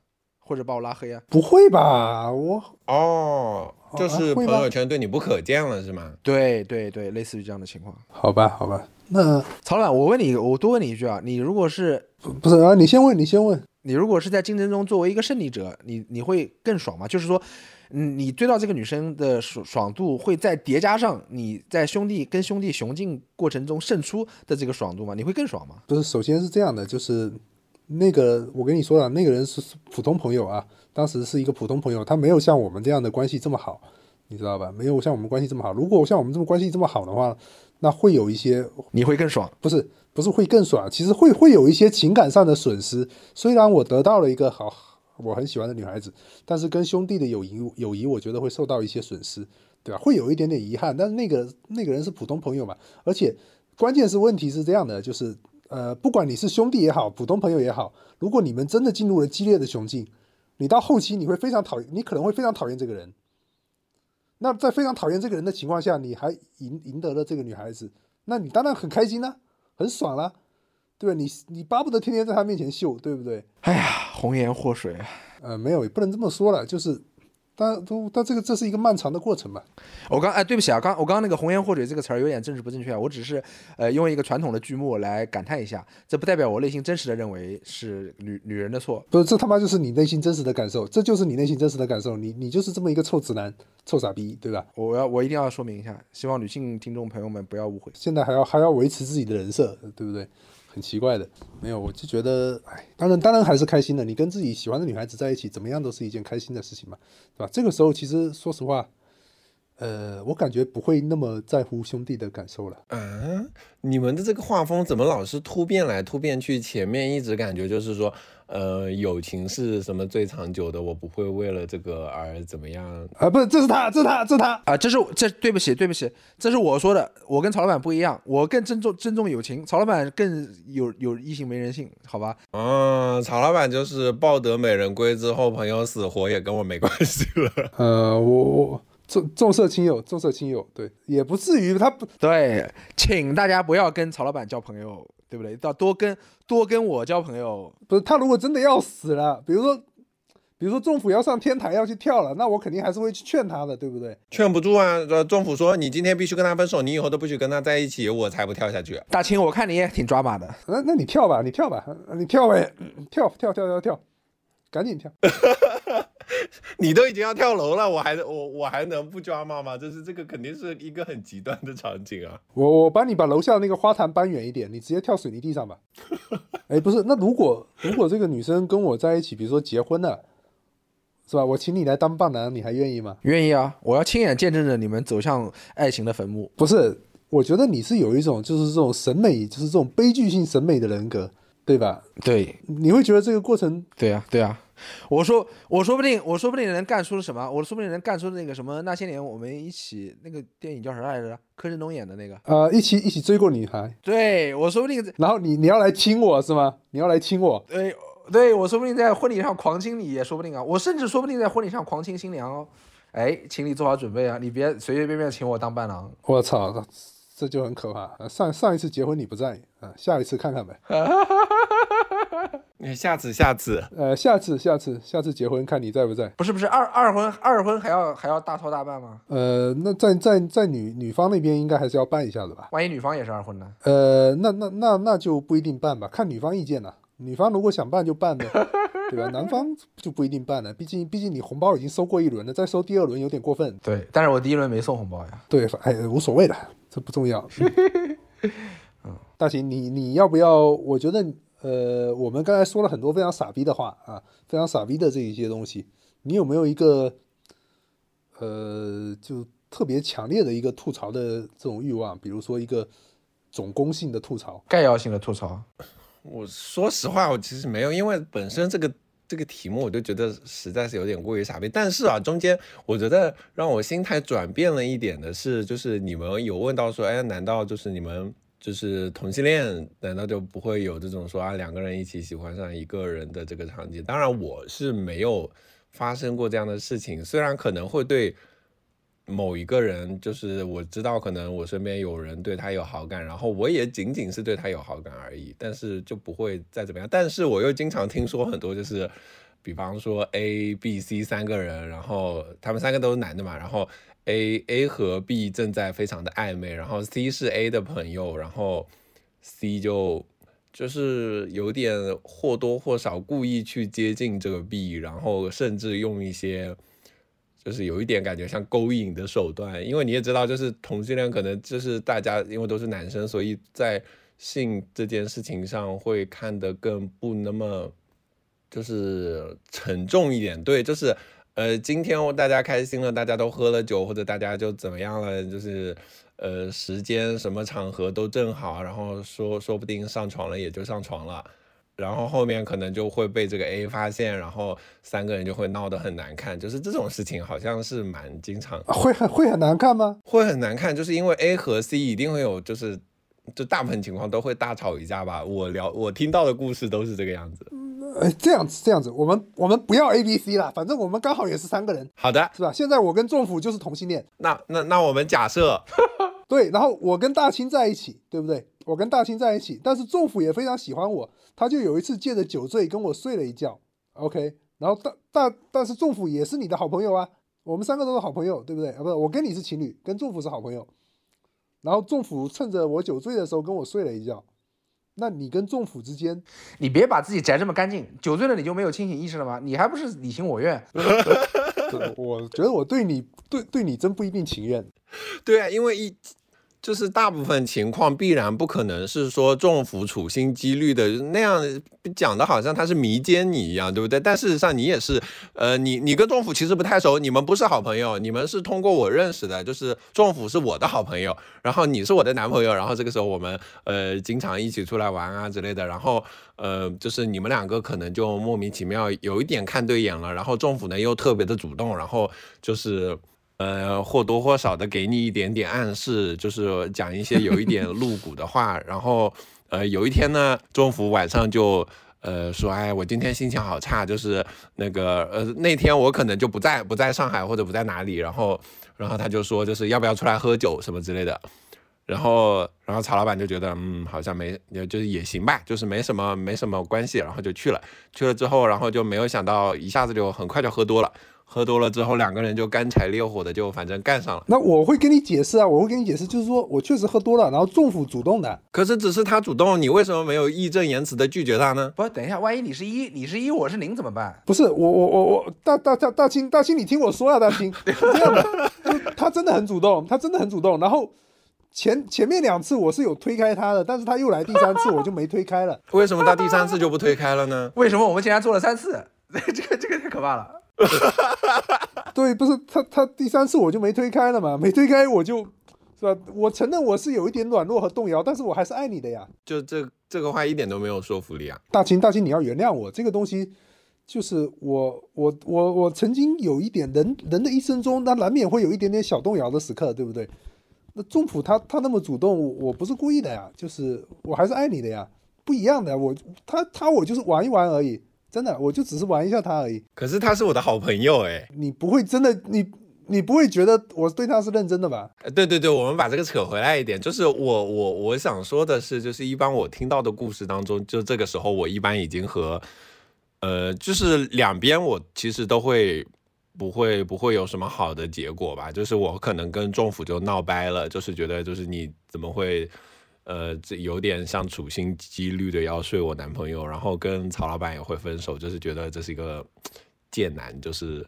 或者把我拉黑啊。不会吧？我哦，就啊是朋友圈对你不可见了是吗？对对对，类似于这样的情况。好吧，好吧，那曹老板，我问你，我多问你一句啊，你如果是不不是啊，你先问，你先问。你如果是在竞争中作为一个胜利者，你你会更爽吗？就是说，嗯，你追到这个女生的爽爽度会再叠加上你在兄弟跟兄弟雄竞过程中胜出的这个爽度吗？你会更爽吗？不是，首先是这样的，就是那个我跟你说了，那个人是普通朋友啊，当时是一个普通朋友，他没有像我们这样的关系这么好，你知道吧？没有像我们关系这么好。如果像我们这么关系这么好的话，那会有一些你会更爽？不是不是会更爽，其实会会有一些情感上的损失。虽然我得到了一个好我很喜欢的女孩子，但是跟兄弟的友谊友谊，我觉得会受到一些损失，对吧？会有一点点遗憾，但是那个那个人是普通朋友嘛，而且关键是问题是这样的，就是呃，不管你是兄弟也好，普通朋友也好，如果你们真的进入了激烈的雄竞，你到后期你会非常讨厌，你可能会非常讨厌这个人。那在非常讨厌这个人的情况下，你还赢赢得了这个女孩子，那你当然很开心啦、很爽啦、对吧？你你巴不得天天在她面前秀，对不对？哎呀，红颜祸水啊！呃，没有，也不能这么说了，就是，但都但这个这是一个漫长的过程嘛。我刚哎，对不起啊，刚我刚刚那个“红颜祸水”这个词儿有点政治不正确啊，我只是呃用一个传统的剧目来感叹一下，这不代表我内心真实的认为是女女人的错。不是，这他妈就是你内心真实的感受，这就是你内心真实的感受，你你就是这么一个臭直男、臭傻逼，对吧？我要我一定要说明一下，希望女性听众朋友们不要误会。现在还要还要维持自己的人设，对不对？很奇怪的，没有，我就觉得，哎，当然当然还是开心的。你跟自己喜欢的女孩子在一起，怎么样都是一件开心的事情嘛，对吧？这个时候其实说实话，呃，我感觉不会那么在乎兄弟的感受了。啊，你们的这个画风怎么老是突变来突变去？前面一直感觉就是说，呃，友情是什么最长久的，我不会为了这个而怎么样。啊，不是，这是他，这是他，这是他。啊，这是这对不起对不起，这是我说的，我跟曹老板不一样，我更尊重尊重友情，曹老板更有有异性没人性，好吧？嗯，曹老板就是抱得美人归之后，朋友死活也跟我没关系了。呃，我我重重色轻友，重色轻友，对，也不至于他不对，请大家不要跟曹老板交朋友，对不对？要多跟多跟我交朋友。不是他如果真的要死了，比如说比如说政府要上天台要去跳了，那我肯定还是会去劝他的，对不对？劝不住啊！呃，政府说你今天必须跟他分手，你以后都不许跟他在一起，我才不跳下去。大清，我看你也挺抓马的。那那你跳吧，你跳吧，你跳呗，跳跳跳跳跳，赶紧跳。你都已经要跳楼了，我还我我还能不抓马吗？就是这个肯定是一个很极端的场景啊！我我帮你把楼下那个花坛搬远一点，你直接跳水泥地上吧。哎，不是，那如果如果这个女生跟我在一起，比如说结婚了，是吧？我请你来当伴郎，你还愿意吗？愿意啊，我要亲眼见证着你们走向爱情的坟墓。不是，我觉得你是有一种就是这种审美，就是这种悲剧性审美的人格，对吧？对你会觉得这个过程对啊，对啊。我说，我说不定，我说不定能干出什么？我说不定能干出那个什么？那些年我们一起那个电影叫啥来着？柯震东演的那个。呃一起一起追过女孩，对，我说不定，然后你你要来亲我是吗？你要来亲我？对对，我说不定在婚礼上狂亲你也说不定啊。我甚至说不定在婚礼上狂亲新娘哦。哎，请你做好准备啊，你别随随便便请我当伴郎。我操，这就很可怕。呃上上一次结婚你不在，啊、下一次看看呗。你下次下次，呃，下次下次下次结婚看你在不在。不是不是，二二婚二婚还要还要大操大办吗？呃，那在在在女女方那边应该还是要办一下的吧？万一女方也是二婚呢？呃，那那那那就不一定办吧，看女方意见了。女方如果想办就办呗，对吧？男方就不一定办了，毕竟毕竟你红包已经收过一轮了，再收第二轮有点过分。对，但是我第一轮没送红包呀。对，哎，无所谓的，这不重要。嗯，大秦，你你要不要？我觉得，呃，我们刚才说了很多非常傻逼的话啊，非常傻逼的这一些东西，你有没有一个，呃，就特别强烈的一个吐槽的这种欲望？比如说一个总攻性的吐槽，概要性的吐槽。我说实话，我其实没有，因为本身这个这个题目我就觉得实在是有点过于傻逼。但是啊，中间我觉得让我心态转变了一点的是，就是你们有问到说，哎，难道就是你们就是同性恋，难道就不会有这种说啊两个人一起喜欢上一个人的这个场景？当然我是没有发生过这样的事情，虽然可能会对。某一个人，就是我知道，可能我身边有人对他有好感，然后我也仅仅是对他有好感而已，但是就不会再怎么样。但是我又经常听说很多，就是比方说 A、B、C 三个人，然后他们三个都是男的嘛，然后 A、A 和 B 正在非常的暧昧，然后 C 是 A 的朋友，然后 C 就就是有点或多或少故意去接近这个 B，然后甚至用一些。就是有一点感觉像勾引的手段，因为你也知道，就是同性恋可能就是大家因为都是男生，所以在性这件事情上会看得更不那么就是沉重一点。对，就是呃，今天大家开心了，大家都喝了酒，或者大家就怎么样了，就是呃，时间什么场合都正好，然后说说不定上床了也就上床了。然后后面可能就会被这个 A 发现，然后三个人就会闹得很难看，就是这种事情好像是蛮经常，会很会很难看吗？会很难看，就是因为 A 和 C 一定会有，就是就大部分情况都会大吵一架吧。我聊我听到的故事都是这个样子。呃，这样子这样子，我们我们不要 A B C 了，反正我们刚好也是三个人。好的，是吧？现在我跟仲甫就是同性恋。那那那我们假设，对，然后我跟大清在一起，对不对？我跟大清在一起，但是仲甫也非常喜欢我。他就有一次借着酒醉跟我睡了一觉，OK，然后大大但是仲甫也是你的好朋友啊，我们三个都是好朋友，对不对啊？不是，我跟你是情侣，跟仲甫是好朋友。然后仲甫趁着我酒醉的时候跟我睡了一觉，那你跟政府之间，你别把自己摘这么干净，酒醉了你就没有清醒意识了吗？你还不是你情我愿？我觉得我对你对对你真不一定情愿。对啊，因为一。就是大部分情况必然不可能是说中伏处心积虑的那样讲的，好像他是迷奸你一样，对不对？但事实上你也是，呃，你你跟政府其实不太熟，你们不是好朋友，你们是通过我认识的，就是政府是我的好朋友，然后你是我的男朋友，然后这个时候我们呃经常一起出来玩啊之类的，然后呃就是你们两个可能就莫名其妙有一点看对眼了，然后政府呢又特别的主动，然后就是。呃，或多或少的给你一点点暗示，就是讲一些有一点露骨的话。然后，呃，有一天呢，中福晚上就呃说，哎，我今天心情好差，就是那个呃那天我可能就不在不在上海或者不在哪里。然后，然后他就说，就是要不要出来喝酒什么之类的。然后，然后曹老板就觉得，嗯，好像没，就是也行吧，就是没什么没什么关系。然后就去了，去了之后，然后就没有想到一下子就很快就喝多了。喝多了之后，两个人就干柴烈火的，就反正干上了。那我会跟你解释啊，我会跟你解释，就是说我确实喝多了，然后政府主动的。可是只是他主动，你为什么没有义正言辞的拒绝他呢？不，等一下，万一你是一，你是一，我是零怎么办？不是我我我我大大大大清大清，你听我说啊，大清，这样的，他真的很主动，他真的很主动。然后前前面两次我是有推开他的，但是他又来第三次，我就没推开了。为什么他第三次就不推开了呢？为什么我们竟然做了三次？这个这个太可怕了。对，不是他，他第三次我就没推开了嘛，没推开我就，是吧？我承认我是有一点软弱和动摇，但是我还是爱你的呀。就这这个话一点都没有说服力啊。大清，大清，你要原谅我，这个东西就是我，我，我，我曾经有一点人人的一生中，那难免会有一点点小动摇的时刻，对不对？那仲普他他那么主动，我不是故意的呀，就是我还是爱你的呀，不一样的，我他他我就是玩一玩而已。真的，我就只是玩一下他而已。可是他是我的好朋友哎，你不会真的，你你不会觉得我对他是认真的吧？对对对，我们把这个扯回来一点，就是我我我想说的是，就是一般我听到的故事当中，就这个时候我一般已经和，呃，就是两边我其实都会不会不会有什么好的结果吧？就是我可能跟政府就闹掰了，就是觉得就是你怎么会。呃，这有点像处心积虑的要睡我男朋友，然后跟曹老板也会分手，就是觉得这是一个 贱男，就是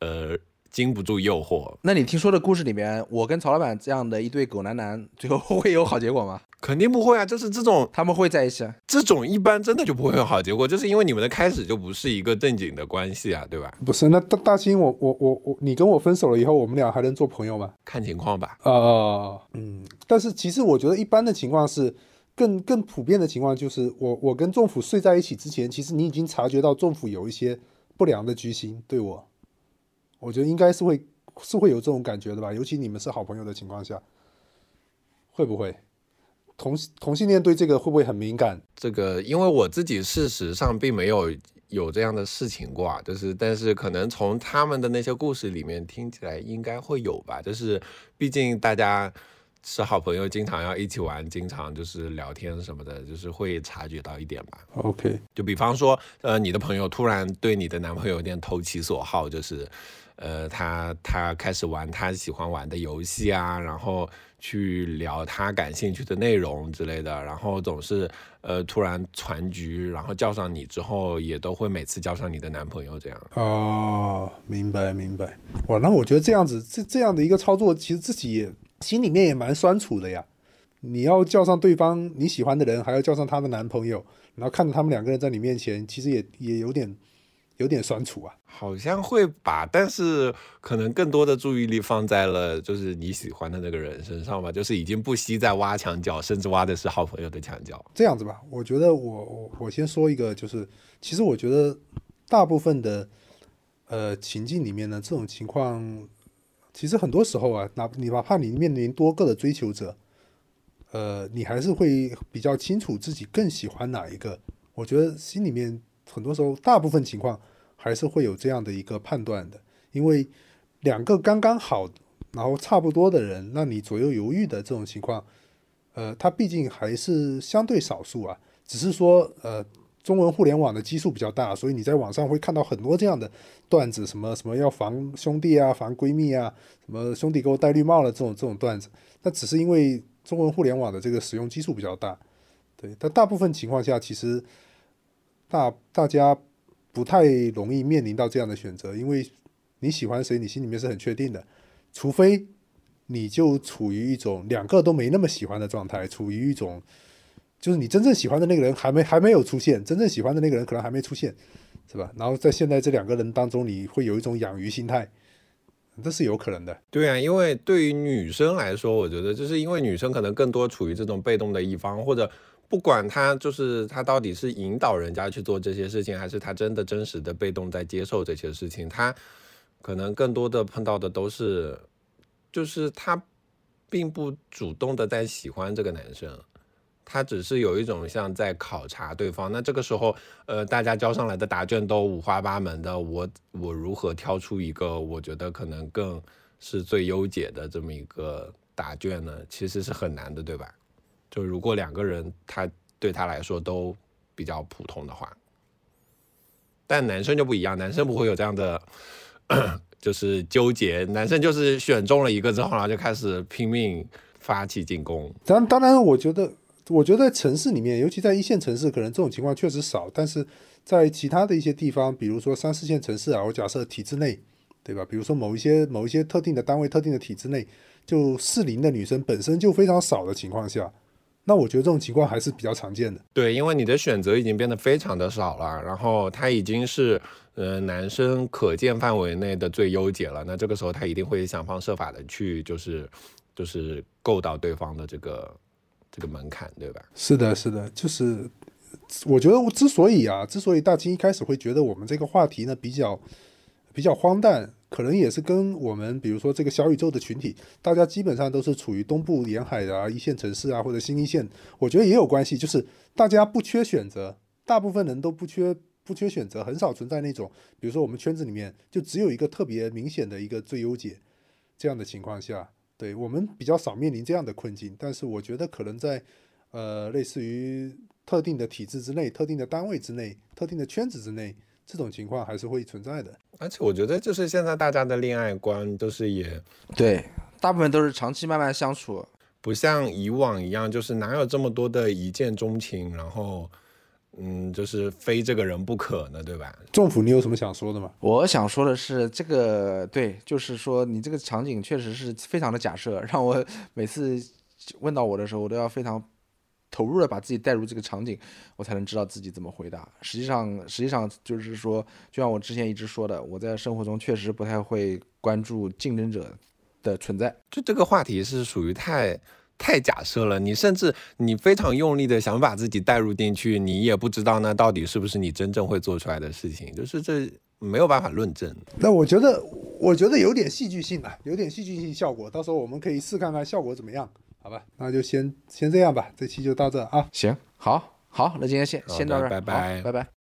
呃经不住诱惑。那你听说的故事里面，我跟曹老板这样的一对狗男男，最后会有好结果吗？肯定不会啊，就是这种他们会在一起啊？这种一般真的就不会有好结果，就是因为你们的开始就不是一个正经的关系啊，对吧？不是，那大大兴，我我我我，你跟我分手了以后，我们俩还能做朋友吗？看情况吧。呃，嗯，但是其实我觉得一般的情况是，更更普遍的情况就是，我我跟仲甫睡在一起之前，其实你已经察觉到仲甫有一些不良的居心对我，我觉得应该是会是会有这种感觉的吧，尤其你们是好朋友的情况下，会不会？同同性恋对这个会不会很敏感？这个，因为我自己事实上并没有有这样的事情过啊，就是但是可能从他们的那些故事里面听起来应该会有吧，就是毕竟大家是好朋友，经常要一起玩，经常就是聊天什么的，就是会察觉到一点吧。OK，就比方说，呃，你的朋友突然对你的男朋友有点投其所好，就是，呃，他他开始玩他喜欢玩的游戏啊，然后去聊他感兴趣的内容之类的，然后总是呃突然传局，然后叫上你之后，也都会每次叫上你的男朋友这样。哦，明白明白。哇，那我觉得这样子，这这样的一个操作，其实自己心里面也蛮酸楚的呀。你要叫上对方你喜欢的人，还要叫上她的男朋友，然后看着他们两个人在你面前，其实也也有点有点酸楚啊。好像会吧，但是可能更多的注意力放在了就是你喜欢的那个人身上吧，就是已经不惜在挖墙角，甚至挖的是好朋友的墙角。这样子吧，我觉得我我我先说一个，就是其实我觉得大部分的呃情境里面呢，这种情况其实很多时候啊，哪你哪怕你面临多个的追求者，呃，你还是会比较清楚自己更喜欢哪一个。我觉得心里面很多时候，大部分情况还是会有这样的一个判断的，因为两个刚刚好，然后差不多的人，那你左右犹豫的这种情况。呃，它毕竟还是相对少数啊，只是说呃，中文互联网的基数比较大，所以你在网上会看到很多这样的段子，什么什么要防兄弟啊，防闺蜜啊，什么兄弟给我戴绿帽了这种这种段子，那只是因为中文互联网的这个使用基数比较大，对，但大部分情况下其实大大家不太容易面临到这样的选择，因为你喜欢谁，你心里面是很确定的，除非。你就处于一种两个都没那么喜欢的状态，处于一种就是你真正喜欢的那个人还没还没有出现，真正喜欢的那个人可能还没出现，是吧？然后在现在这两个人当中，你会有一种养鱼心态，这是有可能的。对啊，因为对于女生来说，我觉得就是因为女生可能更多处于这种被动的一方，或者不管他就是他到底是引导人家去做这些事情，还是他真的真实的被动在接受这些事情，他可能更多的碰到的都是。就是他并不主动的在喜欢这个男生，他只是有一种像在考察对方。那这个时候，呃，大家交上来的答卷都五花八门的，我我如何挑出一个我觉得可能更是最优解的这么一个答卷呢？其实是很难的，对吧？就如果两个人他对他来说都比较普通的话，但男生就不一样，男生不会有这样的。就是纠结，男生就是选中了一个之后，然后就开始拼命发起进攻。当当然，我觉得，我觉得城市里面，尤其在一线城市，可能这种情况确实少。但是在其他的一些地方，比如说三四线城市啊，我假设体制内，对吧？比如说某一些某一些特定的单位、特定的体制内，就适龄的女生本身就非常少的情况下，那我觉得这种情况还是比较常见的。对，因为你的选择已经变得非常的少了，然后他已经是。呃，男生可见范围内的最优解了，那这个时候他一定会想方设法的去，就是就是够到对方的这个这个门槛，对吧？是的，是的，就是我觉得我之所以啊，之所以大金一开始会觉得我们这个话题呢比较比较荒诞，可能也是跟我们比如说这个小宇宙的群体，大家基本上都是处于东部沿海的啊一线城市啊或者新一线，我觉得也有关系，就是大家不缺选择，大部分人都不缺。不缺选择，很少存在那种，比如说我们圈子里面就只有一个特别明显的一个最优解，这样的情况下，对我们比较少面临这样的困境。但是我觉得可能在呃类似于特定的体制之内、特定的单位之内、特定的圈子之内，这种情况还是会存在的。而且我觉得就是现在大家的恋爱观都是也对，大部分都是长期慢慢相处。不像以往一样，就是哪有这么多的一见钟情，然后嗯，就是非这个人不可呢，对吧？政府，你有什么想说的吗？我想说的是，这个对，就是说你这个场景确实是非常的假设，让我每次问到我的时候，我都要非常投入的把自己带入这个场景，我才能知道自己怎么回答。实际上，实际上就是说，就像我之前一直说的，我在生活中确实不太会关注竞争者的存在。就这个话题是属于太。太假设了，你甚至你非常用力的想把自己带入进去，你也不知道那到底是不是你真正会做出来的事情，就是这没有办法论证。那我觉得，我觉得有点戏剧性啊，有点戏剧性效果，到时候我们可以试看看效果怎么样，好吧？那就先先这样吧，这期就到这啊。行，好，好，那今天先先到这儿，拜拜，拜拜。